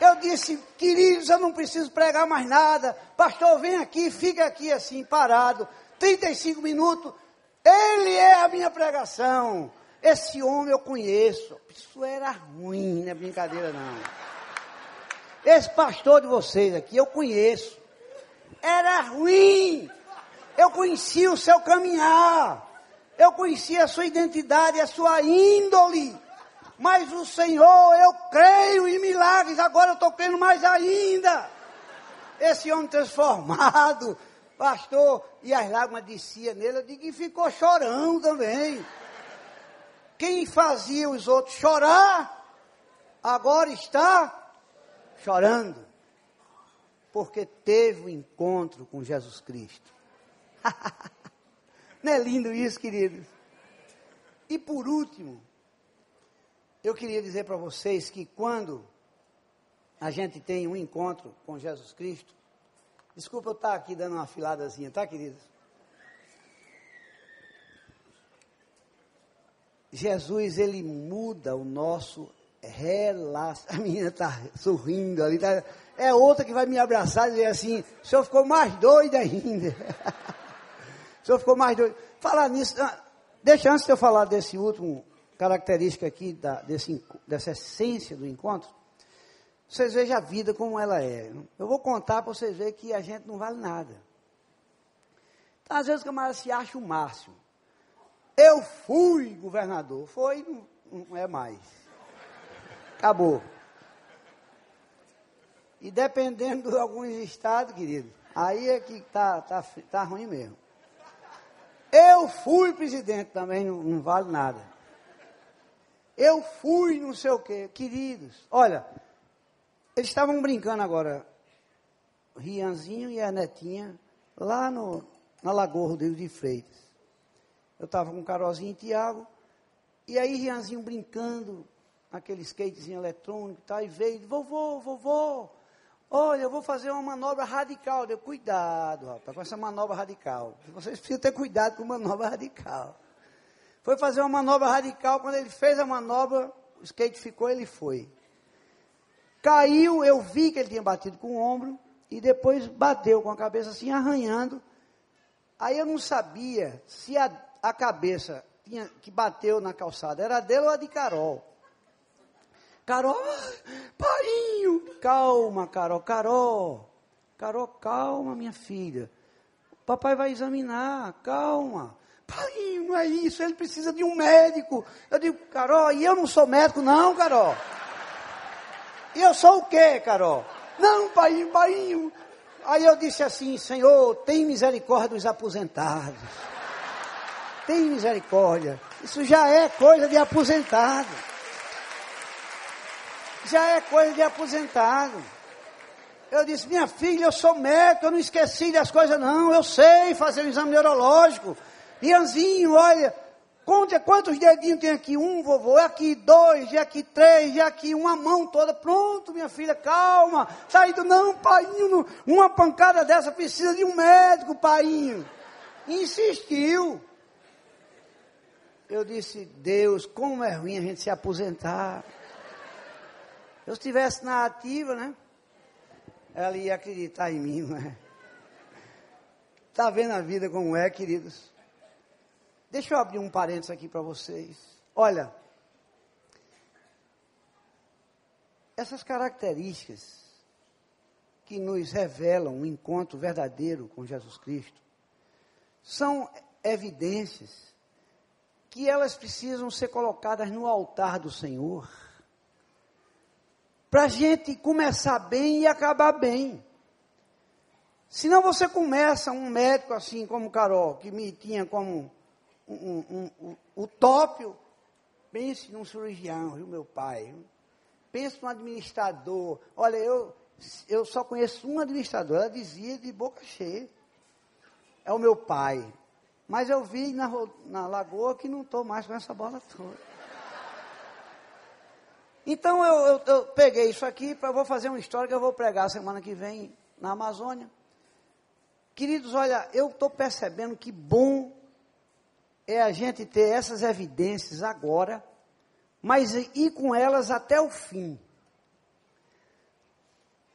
Eu disse, queridos, eu não preciso pregar mais nada. Pastor, vem aqui, fica aqui assim, parado. 35 minutos. Ele é a minha pregação. Esse homem eu conheço. Isso era ruim, não é brincadeira não. Esse pastor de vocês aqui eu conheço. Era ruim. Eu conhecia o seu caminhar. Eu conhecia a sua identidade, a sua índole. Mas o Senhor, eu creio em milagres. Agora eu estou crendo mais ainda. Esse homem transformado, pastor, e as lágrimas desciam nele. Eu digo, que ficou chorando também. Quem fazia os outros chorar, agora está chorando, porque teve o um encontro com Jesus Cristo. Não é lindo isso, queridos? E por último, eu queria dizer para vocês que quando a gente tem um encontro com Jesus Cristo, desculpa eu estar aqui dando uma filadazinha, tá, queridos? Jesus, ele muda o nosso relaxa. A menina está sorrindo ali. Tá, é outra que vai me abraçar e dizer assim: o senhor ficou mais doido ainda. o senhor ficou mais doido. Falar nisso, ah, deixa antes de eu falar desse último característica aqui, da, desse, dessa essência do encontro, vocês vejam a vida como ela é. Eu vou contar para vocês verem que a gente não vale nada. Então, às vezes o camarada se acha o máximo. Eu fui governador. Foi, não, não é mais. Acabou. E dependendo de alguns estados, querido, aí é que tá, tá, tá ruim mesmo. Eu fui presidente também, não, não vale nada. Eu fui não sei o quê. Queridos, olha, eles estavam brincando agora, Rianzinho e a Netinha, lá no, na Lagoa Rodrigo de Freitas. Eu estava com o Carolzinho e Tiago, e aí Rianzinho brincando, aquele skatezinho eletrônico e tal, e veio, vovô, vovô, olha, eu vou fazer uma manobra radical. Deu, cuidado, rapaz, com essa manobra radical. Vocês precisam ter cuidado com manobra radical. Foi fazer uma manobra radical, quando ele fez a manobra, o skate ficou, ele foi. Caiu, eu vi que ele tinha batido com o ombro, e depois bateu com a cabeça assim, arranhando. Aí eu não sabia se a, a cabeça tinha, que bateu na calçada era dele ou a de Carol. Carol, painho, calma, Carol, Carol, Carol, calma, minha filha. Papai vai examinar, calma. pai, não é isso, ele precisa de um médico. Eu digo, Carol, e eu não sou médico, não, Carol. E eu sou o quê, Carol? Não, pai, pai. Aí eu disse assim, Senhor, tem misericórdia dos aposentados. Tem misericórdia. Isso já é coisa de aposentado. Já é coisa de aposentado. Eu disse, minha filha, eu sou médico, eu não esqueci das coisas, não. Eu sei fazer um exame neurológico. Ianzinho, olha, quantos dedinhos tem aqui. Um, vovô, é aqui dois, é aqui três, é aqui uma mão toda. Pronto, minha filha, calma. Saído, não, painho, uma pancada dessa precisa de um médico, painho. Insistiu. Eu disse, Deus, como é ruim a gente se aposentar. Eu estivesse na ativa, né? Ela ia acreditar em mim, não é? Está vendo a vida como é, queridos? Deixa eu abrir um parênteses aqui para vocês. Olha, essas características que nos revelam um encontro verdadeiro com Jesus Cristo são evidências que elas precisam ser colocadas no altar do Senhor, para a gente começar bem e acabar bem. Senão você começa um médico assim como Carol, que me tinha como um, um, um, utópio, pense num cirurgião, viu, meu pai? Pense num administrador. Olha, eu, eu só conheço um administrador, ela dizia de boca cheia. É o meu pai. Mas eu vi na, na lagoa que não estou mais com essa bola toda. Então eu, eu, eu peguei isso aqui para vou fazer uma história que eu vou pregar semana que vem na Amazônia. Queridos, olha, eu estou percebendo que bom é a gente ter essas evidências agora, mas ir com elas até o fim.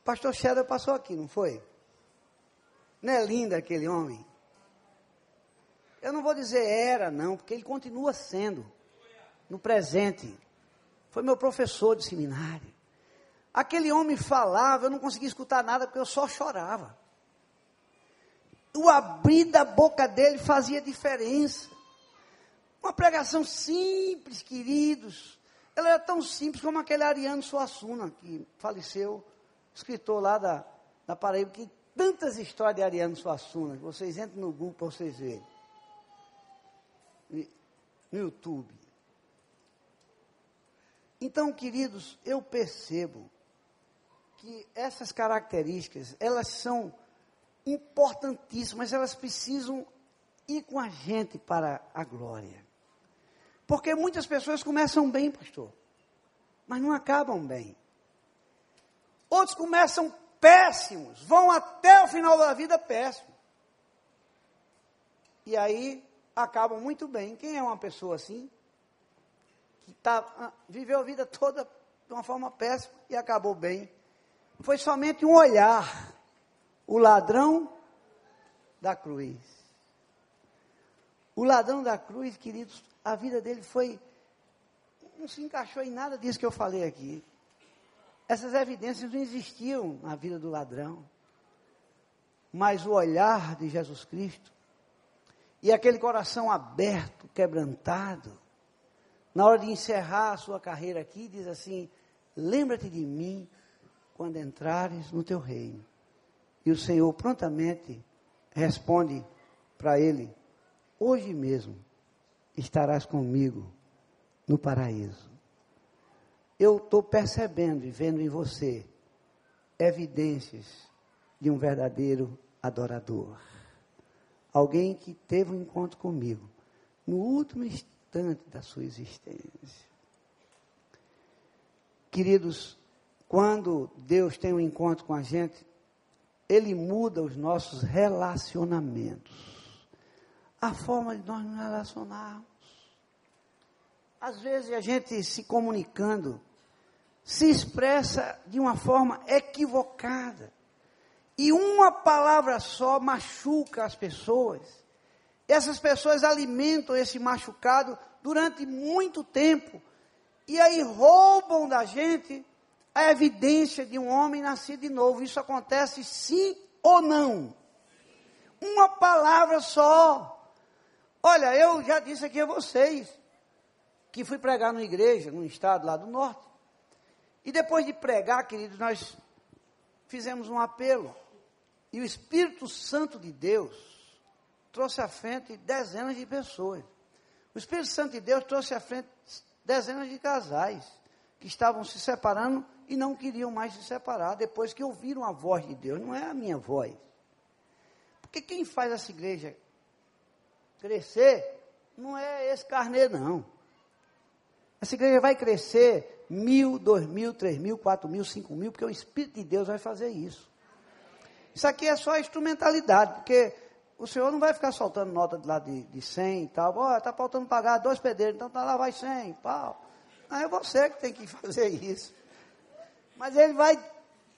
Pastor Shadow passou aqui, não foi? Não é lindo aquele homem? Eu não vou dizer era, não, porque ele continua sendo, no presente. Foi meu professor de seminário. Aquele homem falava, eu não conseguia escutar nada porque eu só chorava. O abrir da boca dele fazia diferença. Uma pregação simples, queridos. Ela era tão simples como aquele Ariano Suassuna, que faleceu, escritor lá da, da Paraíba, que tantas histórias de Ariano Suassuna, vocês entram no Google para vocês verem no YouTube. Então, queridos, eu percebo que essas características, elas são importantíssimas, elas precisam ir com a gente para a glória. Porque muitas pessoas começam bem, pastor, mas não acabam bem. Outros começam péssimos, vão até o final da vida péssimos. E aí acabam muito bem. Quem é uma pessoa assim? Que tá, ah, viveu a vida toda de uma forma péssima e acabou bem. Foi somente um olhar. O ladrão da cruz. O ladrão da cruz, queridos, a vida dele foi. Não se encaixou em nada disso que eu falei aqui. Essas evidências não existiam na vida do ladrão. Mas o olhar de Jesus Cristo e aquele coração aberto, quebrantado, na hora de encerrar a sua carreira aqui, diz assim: Lembra-te de mim quando entrares no teu reino. E o Senhor prontamente responde para ele: Hoje mesmo estarás comigo no paraíso. Eu estou percebendo e vendo em você evidências de um verdadeiro adorador alguém que teve um encontro comigo no último instante da sua existência. Queridos, quando Deus tem um encontro com a gente, Ele muda os nossos relacionamentos, a forma de nós nos relacionarmos. Às vezes a gente se comunicando se expressa de uma forma equivocada. E uma palavra só machuca as pessoas. Essas pessoas alimentam esse machucado durante muito tempo. E aí roubam da gente a evidência de um homem nascido de novo. Isso acontece sim ou não? Uma palavra só. Olha, eu já disse aqui a vocês que fui pregar numa igreja, num estado lá do norte. E depois de pregar, queridos, nós fizemos um apelo. E o Espírito Santo de Deus trouxe à frente dezenas de pessoas. O Espírito Santo de Deus trouxe à frente dezenas de casais que estavam se separando e não queriam mais se separar depois que ouviram a voz de Deus. Não é a minha voz. Porque quem faz essa igreja crescer não é esse carneiro, não. Essa igreja vai crescer mil, dois mil, três mil, quatro mil, cinco mil, porque o Espírito de Deus vai fazer isso. Isso aqui é só instrumentalidade, porque o Senhor não vai ficar soltando nota de lá de, de 100 e tal. Ó, está faltando pagar dois pedreiros, então tá lá vai 100, pau. Não é você que tem que fazer isso. Mas ele vai,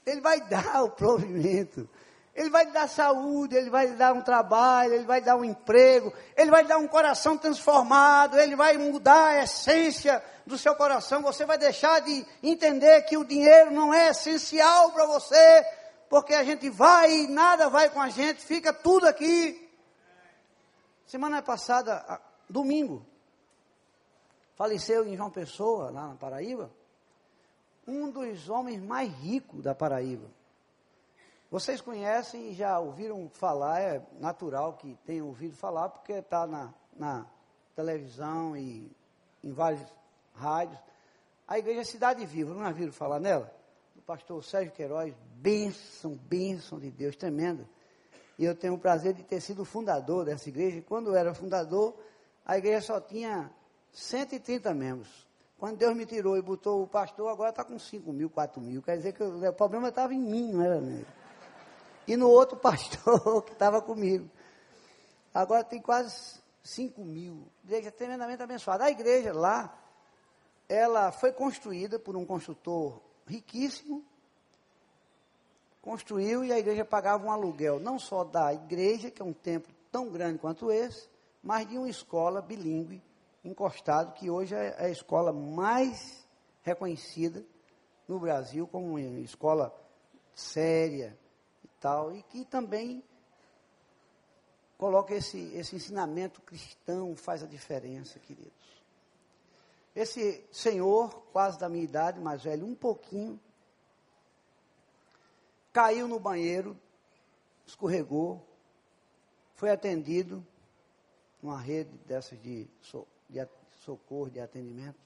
ele vai dar o provimento. Ele vai lhe dar saúde, ele vai lhe dar um trabalho, ele vai lhe dar um emprego, ele vai lhe dar um coração transformado, ele vai mudar a essência do seu coração. Você vai deixar de entender que o dinheiro não é essencial para você, porque a gente vai e nada vai com a gente, fica tudo aqui. Semana passada, domingo, faleceu em João Pessoa, lá na Paraíba, um dos homens mais ricos da Paraíba vocês conhecem e já ouviram falar, é natural que tenham ouvido falar, porque está na, na televisão e em vários rádios. A Igreja Cidade Viva, não ouviram falar nela? Do pastor Sérgio Queiroz, bênção, bênção de Deus, tremenda. E eu tenho o prazer de ter sido fundador dessa igreja. E quando eu era fundador, a igreja só tinha 130 membros. Quando Deus me tirou e botou o pastor, agora está com 5 mil, 4 mil. Quer dizer que o problema estava em mim, não era nele e no outro pastor que estava comigo. Agora tem quase 5 mil. Igreja tremendamente abençoada. A igreja lá, ela foi construída por um construtor riquíssimo, construiu e a igreja pagava um aluguel, não só da igreja, que é um templo tão grande quanto esse, mas de uma escola bilíngue encostado, que hoje é a escola mais reconhecida no Brasil como uma escola séria, tal, e que também coloca esse, esse ensinamento cristão, faz a diferença, queridos. Esse senhor, quase da minha idade, mais velho, um pouquinho, caiu no banheiro, escorregou, foi atendido numa rede dessas de, so, de socorro, de atendimento.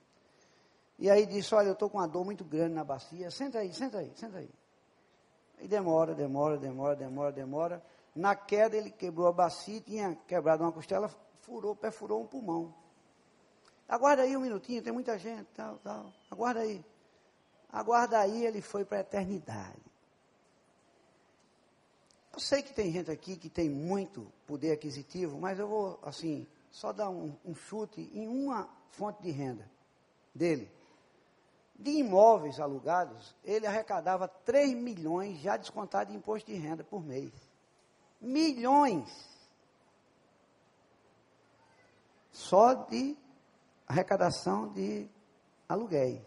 E aí disse, olha, eu estou com uma dor muito grande na bacia, senta aí, senta aí, senta aí. E demora, demora, demora, demora, demora. Na queda ele quebrou a bacia, tinha quebrado uma costela, furou, perfurou um pulmão. Aguarda aí um minutinho, tem muita gente, tal, tal. Aguarda aí. Aguarda aí, ele foi para a eternidade. Eu sei que tem gente aqui que tem muito poder aquisitivo, mas eu vou, assim, só dar um, um chute em uma fonte de renda dele de imóveis alugados, ele arrecadava 3 milhões já descontado de imposto de renda por mês. Milhões. Só de arrecadação de aluguéis.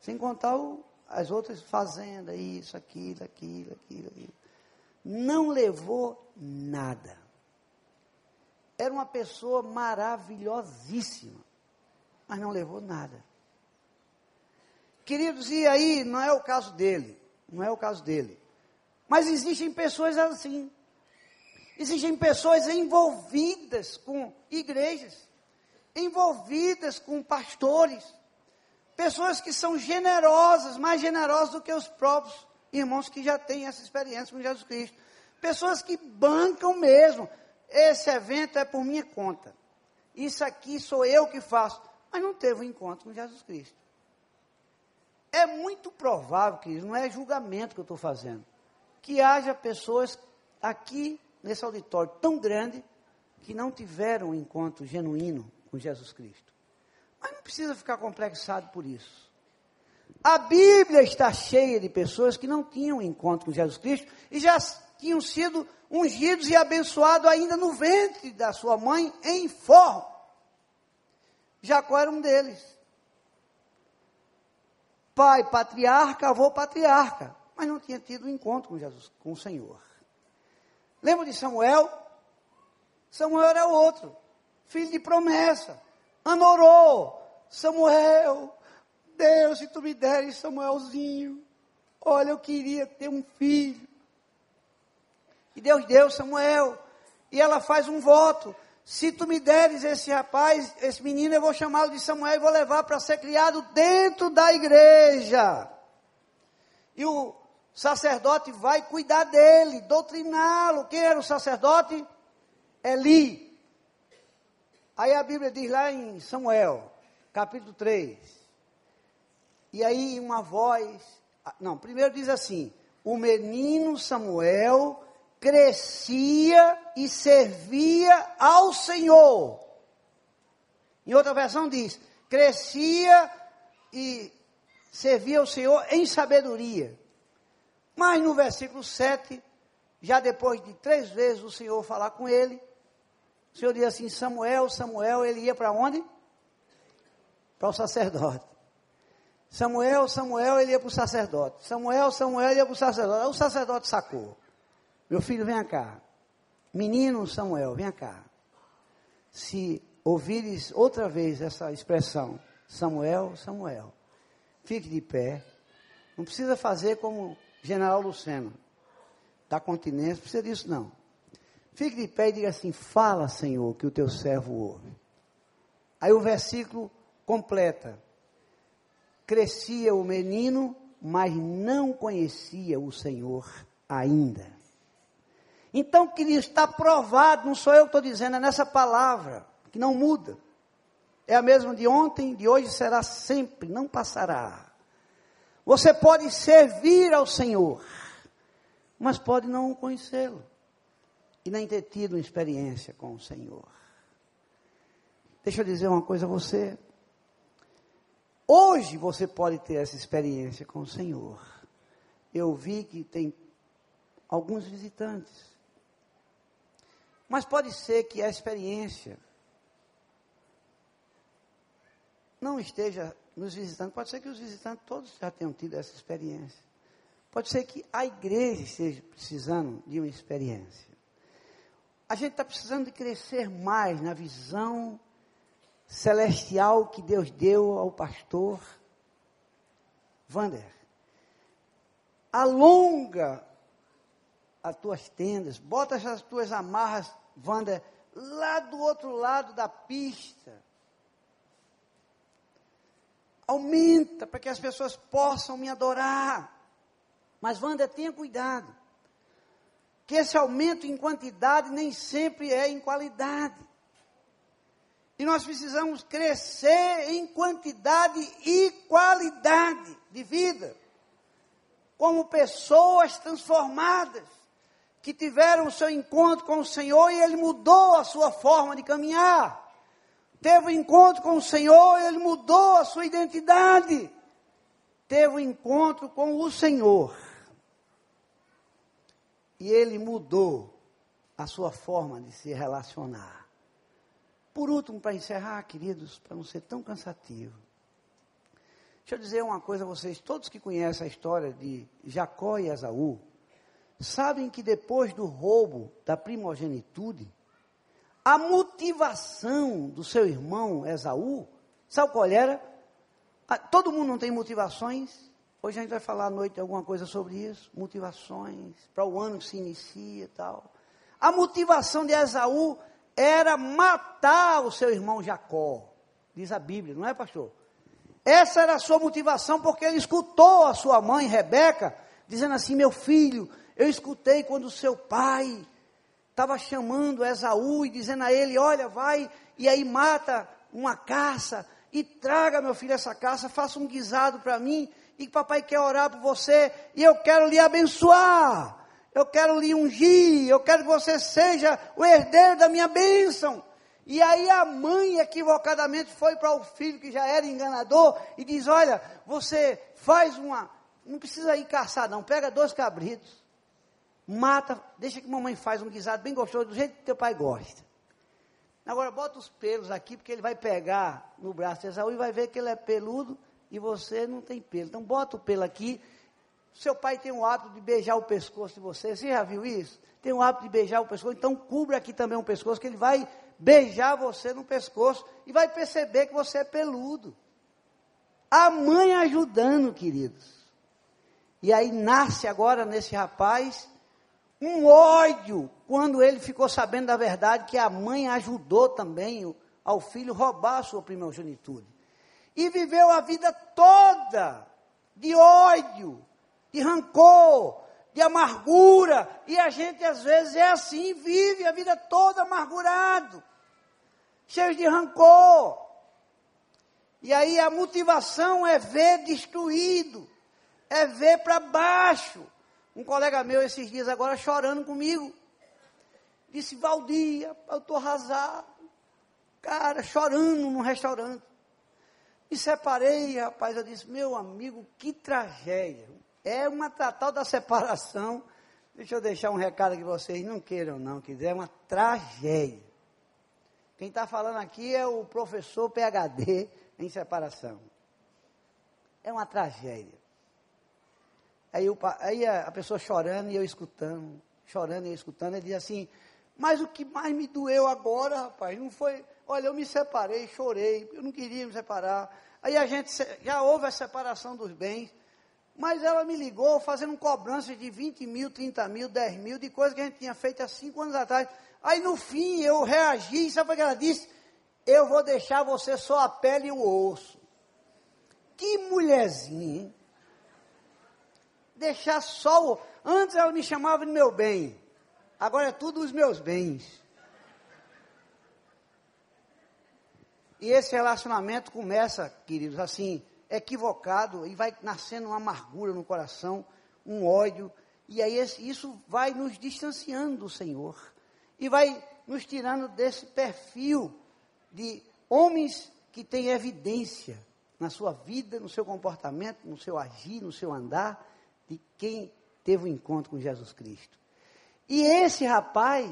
Sem contar o, as outras fazendas, isso, aquilo, aquilo, aquilo, aquilo. Não levou nada. Era uma pessoa maravilhosíssima, mas não levou nada. Queridos, e aí não é o caso dele, não é o caso dele. Mas existem pessoas assim. Existem pessoas envolvidas com igrejas, envolvidas com pastores, pessoas que são generosas, mais generosas do que os próprios irmãos que já têm essa experiência com Jesus Cristo. Pessoas que bancam mesmo. Esse evento é por minha conta. Isso aqui sou eu que faço. Mas não teve um encontro com Jesus Cristo. É muito provável, que não é julgamento que eu estou fazendo, que haja pessoas aqui nesse auditório tão grande que não tiveram um encontro genuíno com Jesus Cristo. Mas não precisa ficar complexado por isso. A Bíblia está cheia de pessoas que não tinham um encontro com Jesus Cristo e já tinham sido ungidos e abençoados ainda no ventre da sua mãe em forma. Jacó era um deles pai patriarca, avô patriarca, mas não tinha tido um encontro com Jesus, com o Senhor. Lembra de Samuel? Samuel era outro, filho de promessa. Ana orou, Samuel, Deus, se tu me deres Samuelzinho, olha, eu queria ter um filho. E Deus deu Samuel. E ela faz um voto. Se tu me deres esse rapaz, esse menino, eu vou chamá-lo de Samuel e vou levar para ser criado dentro da igreja. E o sacerdote vai cuidar dele, doutriná-lo. Quem era o sacerdote? Eli. Aí a Bíblia diz lá em Samuel, capítulo 3. E aí uma voz. Não, primeiro diz assim: o menino Samuel crescia e servia ao Senhor. Em outra versão diz: crescia e servia ao Senhor em sabedoria. Mas no versículo 7, já depois de três vezes o Senhor falar com ele, o Senhor diz assim: Samuel, Samuel, ele ia para onde? Para o sacerdote. Samuel, Samuel, ele ia para o sacerdote. Samuel, Samuel, ele ia para o sacerdote. o sacerdote sacou. Meu filho, venha cá. Menino Samuel, venha cá. Se ouvires outra vez essa expressão, Samuel, Samuel, fique de pé. Não precisa fazer como General Lucena, da continência, não precisa disso não. Fique de pé e diga assim: Fala, Senhor, que o teu servo ouve. Aí o versículo completa: Crescia o menino, mas não conhecia o Senhor ainda. Então, querido, está provado, não sou eu que estou dizendo, é nessa palavra, que não muda. É a mesma de ontem, de hoje será sempre, não passará. Você pode servir ao Senhor, mas pode não conhecê-lo e nem ter tido uma experiência com o Senhor. Deixa eu dizer uma coisa a você. Hoje você pode ter essa experiência com o Senhor. Eu vi que tem alguns visitantes mas pode ser que a experiência não esteja nos visitando. Pode ser que os visitantes todos já tenham tido essa experiência. Pode ser que a igreja esteja precisando de uma experiência. A gente está precisando de crescer mais na visão celestial que Deus deu ao pastor Vander. Alonga as tuas tendas, bota as tuas amarras Wanda, lá do outro lado da pista. Aumenta para que as pessoas possam me adorar. Mas, Wanda, tenha cuidado. Que esse aumento em quantidade nem sempre é em qualidade. E nós precisamos crescer em quantidade e qualidade de vida. Como pessoas transformadas que tiveram o seu encontro com o Senhor e ele mudou a sua forma de caminhar. Teve um encontro com o Senhor e ele mudou a sua identidade. Teve um encontro com o Senhor. E ele mudou a sua forma de se relacionar. Por último, para encerrar, queridos, para não ser tão cansativo. Deixa eu dizer uma coisa a vocês, todos que conhecem a história de Jacó e Esaú, Sabem que depois do roubo da primogenitude, a motivação do seu irmão Esaú, sabe qual era? Ah, todo mundo não tem motivações. Hoje a gente vai falar à noite alguma coisa sobre isso. Motivações para o ano que se inicia e tal. A motivação de Esaú era matar o seu irmão Jacó. Diz a Bíblia, não é, pastor? Essa era a sua motivação, porque ele escutou a sua mãe, Rebeca, dizendo assim: Meu filho, eu escutei quando seu pai estava chamando Esaú e dizendo a ele: Olha, vai e aí mata uma caça e traga, meu filho, essa caça, faça um guisado para mim e papai quer orar por você e eu quero lhe abençoar. Eu quero lhe ungir, eu quero que você seja o herdeiro da minha bênção. E aí a mãe equivocadamente foi para o filho que já era enganador e diz: Olha, você faz uma. Não precisa ir caçar, não. Pega dois cabritos mata, deixa que mamãe faz um guisado bem gostoso, do jeito que teu pai gosta. Agora bota os pelos aqui, porque ele vai pegar no braço de Esaú e vai ver que ele é peludo e você não tem pelo. Então bota o pelo aqui Seu pai tem o hábito de beijar o pescoço de você. Você já viu isso? Tem o hábito de beijar o pescoço. Então cubra aqui também o pescoço, que ele vai beijar você no pescoço e vai perceber que você é peludo. A mãe ajudando, queridos. E aí nasce agora nesse rapaz um ódio quando ele ficou sabendo da verdade que a mãe ajudou também ao filho roubar a sua primogenitura. E viveu a vida toda de ódio, de rancor, de amargura. E a gente às vezes é assim, vive a vida toda amargurado, cheio de rancor. E aí a motivação é ver destruído, é ver para baixo. Um colega meu esses dias agora chorando comigo. Disse, Valdir, eu estou arrasado. Cara, chorando num restaurante. Me separei, rapaz. Eu disse, meu amigo, que tragédia. É uma tal da separação. Deixa eu deixar um recado que vocês não queiram, não, que é uma tragédia. Quem está falando aqui é o professor PHD em separação. É uma tragédia. Aí, eu, aí a, pessoa chorando e eu escutando, chorando e eu escutando, ele diz assim, mas o que mais me doeu agora, rapaz, não foi, olha, eu me separei, chorei, eu não queria me separar. Aí a gente, já houve a separação dos bens, mas ela me ligou fazendo cobrança de 20 mil, 30 mil, 10 mil, de coisa que a gente tinha feito há cinco anos atrás. Aí no fim eu reagi, sabe o que ela disse? Eu vou deixar você só a pele e o osso. Que mulherzinha, hein? Deixar só o. Antes ela me chamava de meu bem, agora é tudo os meus bens. E esse relacionamento começa, queridos, assim, equivocado e vai nascendo uma amargura no coração, um ódio, e aí isso vai nos distanciando do Senhor e vai nos tirando desse perfil de homens que têm evidência na sua vida, no seu comportamento, no seu agir, no seu andar, de quem teve o um encontro com Jesus Cristo. E esse rapaz,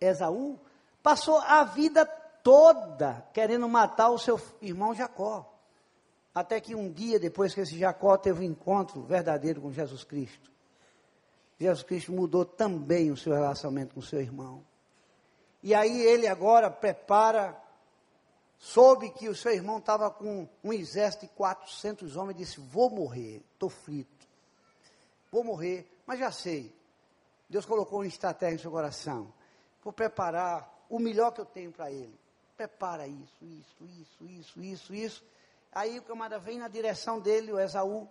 Esaú, passou a vida toda querendo matar o seu irmão Jacó. Até que um dia, depois que esse Jacó teve um encontro verdadeiro com Jesus Cristo, Jesus Cristo mudou também o seu relacionamento com o seu irmão. E aí ele agora prepara, soube que o seu irmão estava com um exército de 400 homens, e disse: Vou morrer, estou frito, vou morrer, mas já sei. Deus colocou uma estratégia em seu coração. Vou preparar o melhor que eu tenho para ele. Prepara isso, isso, isso, isso, isso, isso. Aí o camarada vem na direção dele, o Esaú,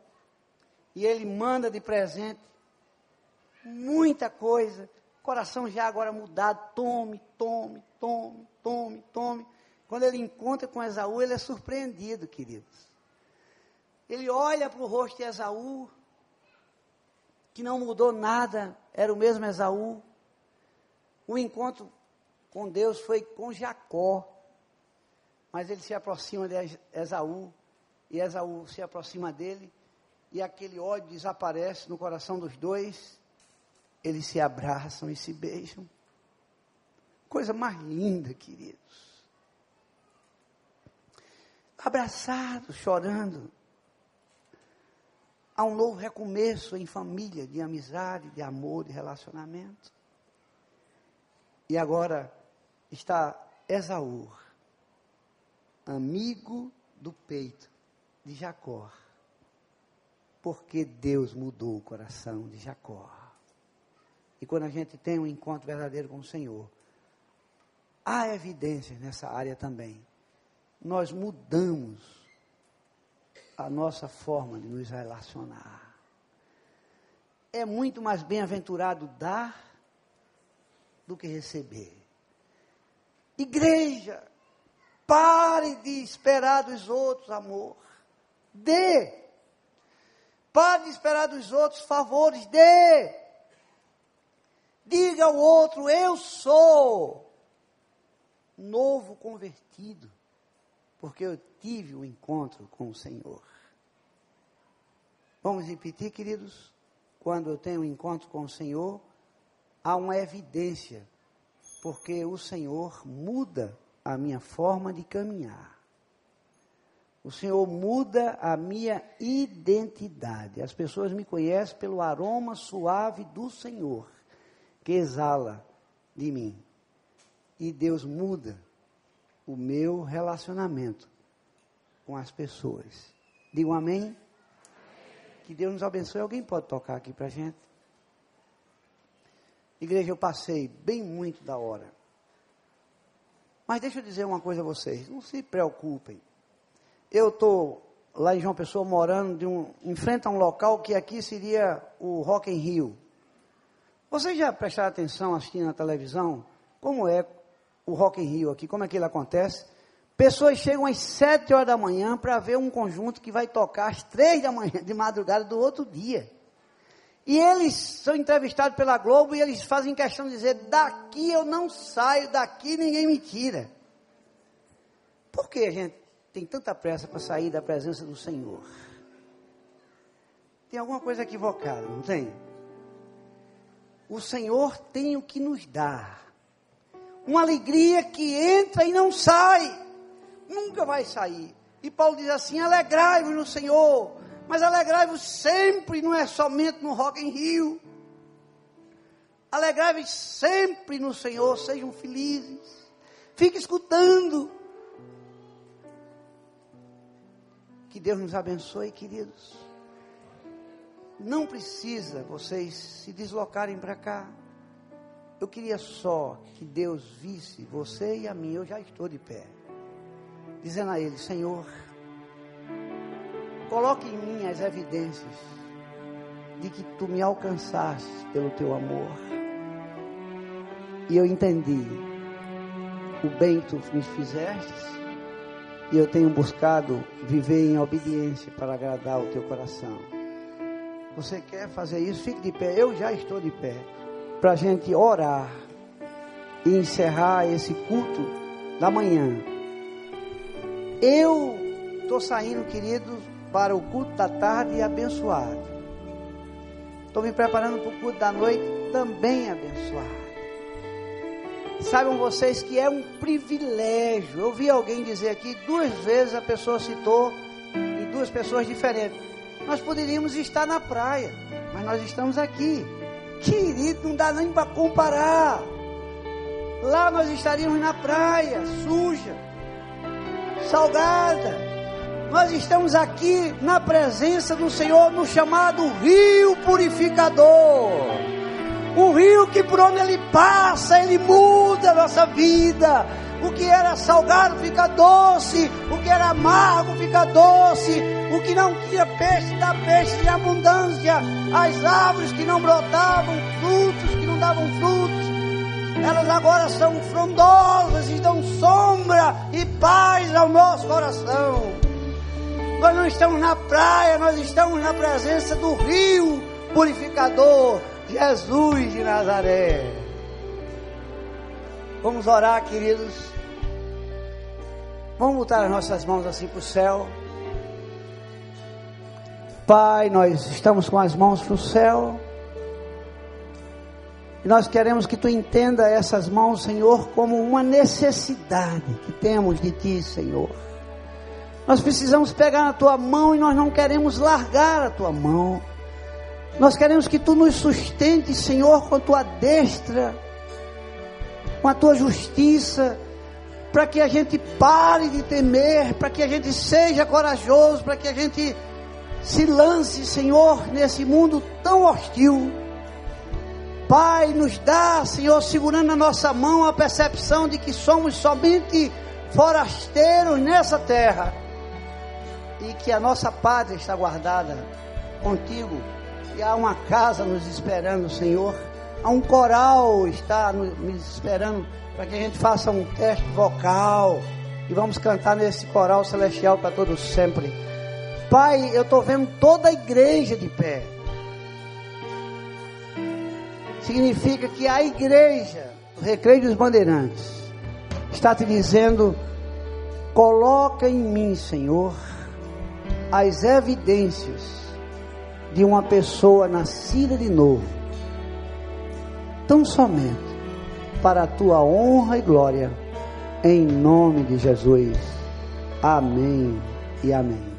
e ele manda de presente muita coisa. Coração já agora mudado, tome, tome, tome, tome, tome. Quando ele encontra com Esaú, ele é surpreendido, queridos. Ele olha para o rosto de Esaú, que não mudou nada, era o mesmo Esaú. O encontro com Deus foi com Jacó mas ele se aproxima de Esaú, e Esaú se aproxima dele, e aquele ódio desaparece no coração dos dois, eles se abraçam e se beijam. Coisa mais linda, queridos. Abraçados, chorando. Há um novo recomeço em família, de amizade, de amor, de relacionamento. E agora está Esaú amigo do peito de Jacó, porque Deus mudou o coração de Jacó. E quando a gente tem um encontro verdadeiro com o Senhor, há evidências nessa área também. Nós mudamos a nossa forma de nos relacionar. É muito mais bem-aventurado dar do que receber. Igreja, Pare de esperar dos outros amor. Dê. Pare de esperar dos outros favores. Dê. Diga ao outro: Eu sou novo convertido, porque eu tive um encontro com o Senhor. Vamos repetir, queridos? Quando eu tenho um encontro com o Senhor, há uma evidência, porque o Senhor muda a minha forma de caminhar. O Senhor muda a minha identidade. As pessoas me conhecem pelo aroma suave do Senhor, que exala de mim. E Deus muda o meu relacionamento com as pessoas. Digo amém? amém. Que Deus nos abençoe. Alguém pode tocar aqui para gente? Igreja, eu passei bem muito da hora. Mas deixa eu dizer uma coisa a vocês, não se preocupem. Eu estou lá em João Pessoa morando de um, em frente a um local que aqui seria o Rock in Rio. Vocês já prestaram atenção assistindo na televisão como é o Rock in Rio aqui, como é que ele acontece? Pessoas chegam às sete horas da manhã para ver um conjunto que vai tocar às três da manhã, de madrugada do outro dia. E eles são entrevistados pela Globo e eles fazem questão de dizer: daqui eu não saio, daqui ninguém me tira. Por que a gente tem tanta pressa para sair da presença do Senhor? Tem alguma coisa equivocada, não tem? O Senhor tem o que nos dá. Uma alegria que entra e não sai. Nunca vai sair. E Paulo diz assim: alegrai-vos no Senhor. Mas alegrai-vos sempre, não é somente no Rock em Rio. Alegrai-vos sempre no Senhor, sejam felizes. Fique escutando. Que Deus nos abençoe, queridos. Não precisa vocês se deslocarem para cá. Eu queria só que Deus visse você e a mim. Eu já estou de pé. Dizendo a Ele: Senhor Coloque em mim as evidências de que tu me alcançaste pelo teu amor. E eu entendi o bem que tu me fizeste. E eu tenho buscado viver em obediência para agradar o teu coração. Você quer fazer isso? Fique de pé. Eu já estou de pé. Para a gente orar e encerrar esse culto da manhã. Eu estou saindo, queridos, para o culto da tarde abençoado. Estou me preparando para o culto da noite também abençoado. Saibam vocês que é um privilégio. Eu vi alguém dizer aqui, duas vezes a pessoa citou, e duas pessoas diferentes. Nós poderíamos estar na praia, mas nós estamos aqui. Querido, não dá nem para comparar. Lá nós estaríamos na praia, suja, salgada. Nós estamos aqui na presença do Senhor, no chamado Rio Purificador. O rio que por onde ele passa, ele muda a nossa vida. O que era salgado fica doce, o que era amargo fica doce, o que não tinha peixe dá peixe em abundância. As árvores que não brotavam frutos, que não davam frutos, elas agora são frondosas e dão sombra e paz ao nosso coração. Nós não estamos na praia, nós estamos na presença do rio purificador, Jesus de Nazaré. Vamos orar, queridos. Vamos botar as nossas mãos assim para o céu. Pai, nós estamos com as mãos para o céu. E nós queremos que tu entenda essas mãos, Senhor, como uma necessidade que temos de ti, Senhor. Nós precisamos pegar na tua mão e nós não queremos largar a tua mão. Nós queremos que tu nos sustente, Senhor, com a tua destra, com a tua justiça, para que a gente pare de temer, para que a gente seja corajoso, para que a gente se lance, Senhor, nesse mundo tão hostil. Pai, nos dá, Senhor, segurando a nossa mão a percepção de que somos somente forasteiros nessa terra e que a nossa pátria está guardada contigo e há uma casa nos esperando, Senhor. Um coral está nos esperando para que a gente faça um teste vocal e vamos cantar nesse coral celestial para todos sempre. Pai, eu estou vendo toda a igreja de pé. Significa que a igreja, o Recreio dos Bandeirantes, está te dizendo: coloca em mim, Senhor, as evidências de uma pessoa nascida de novo, tão somente para a tua honra e glória, em nome de Jesus. Amém e amém.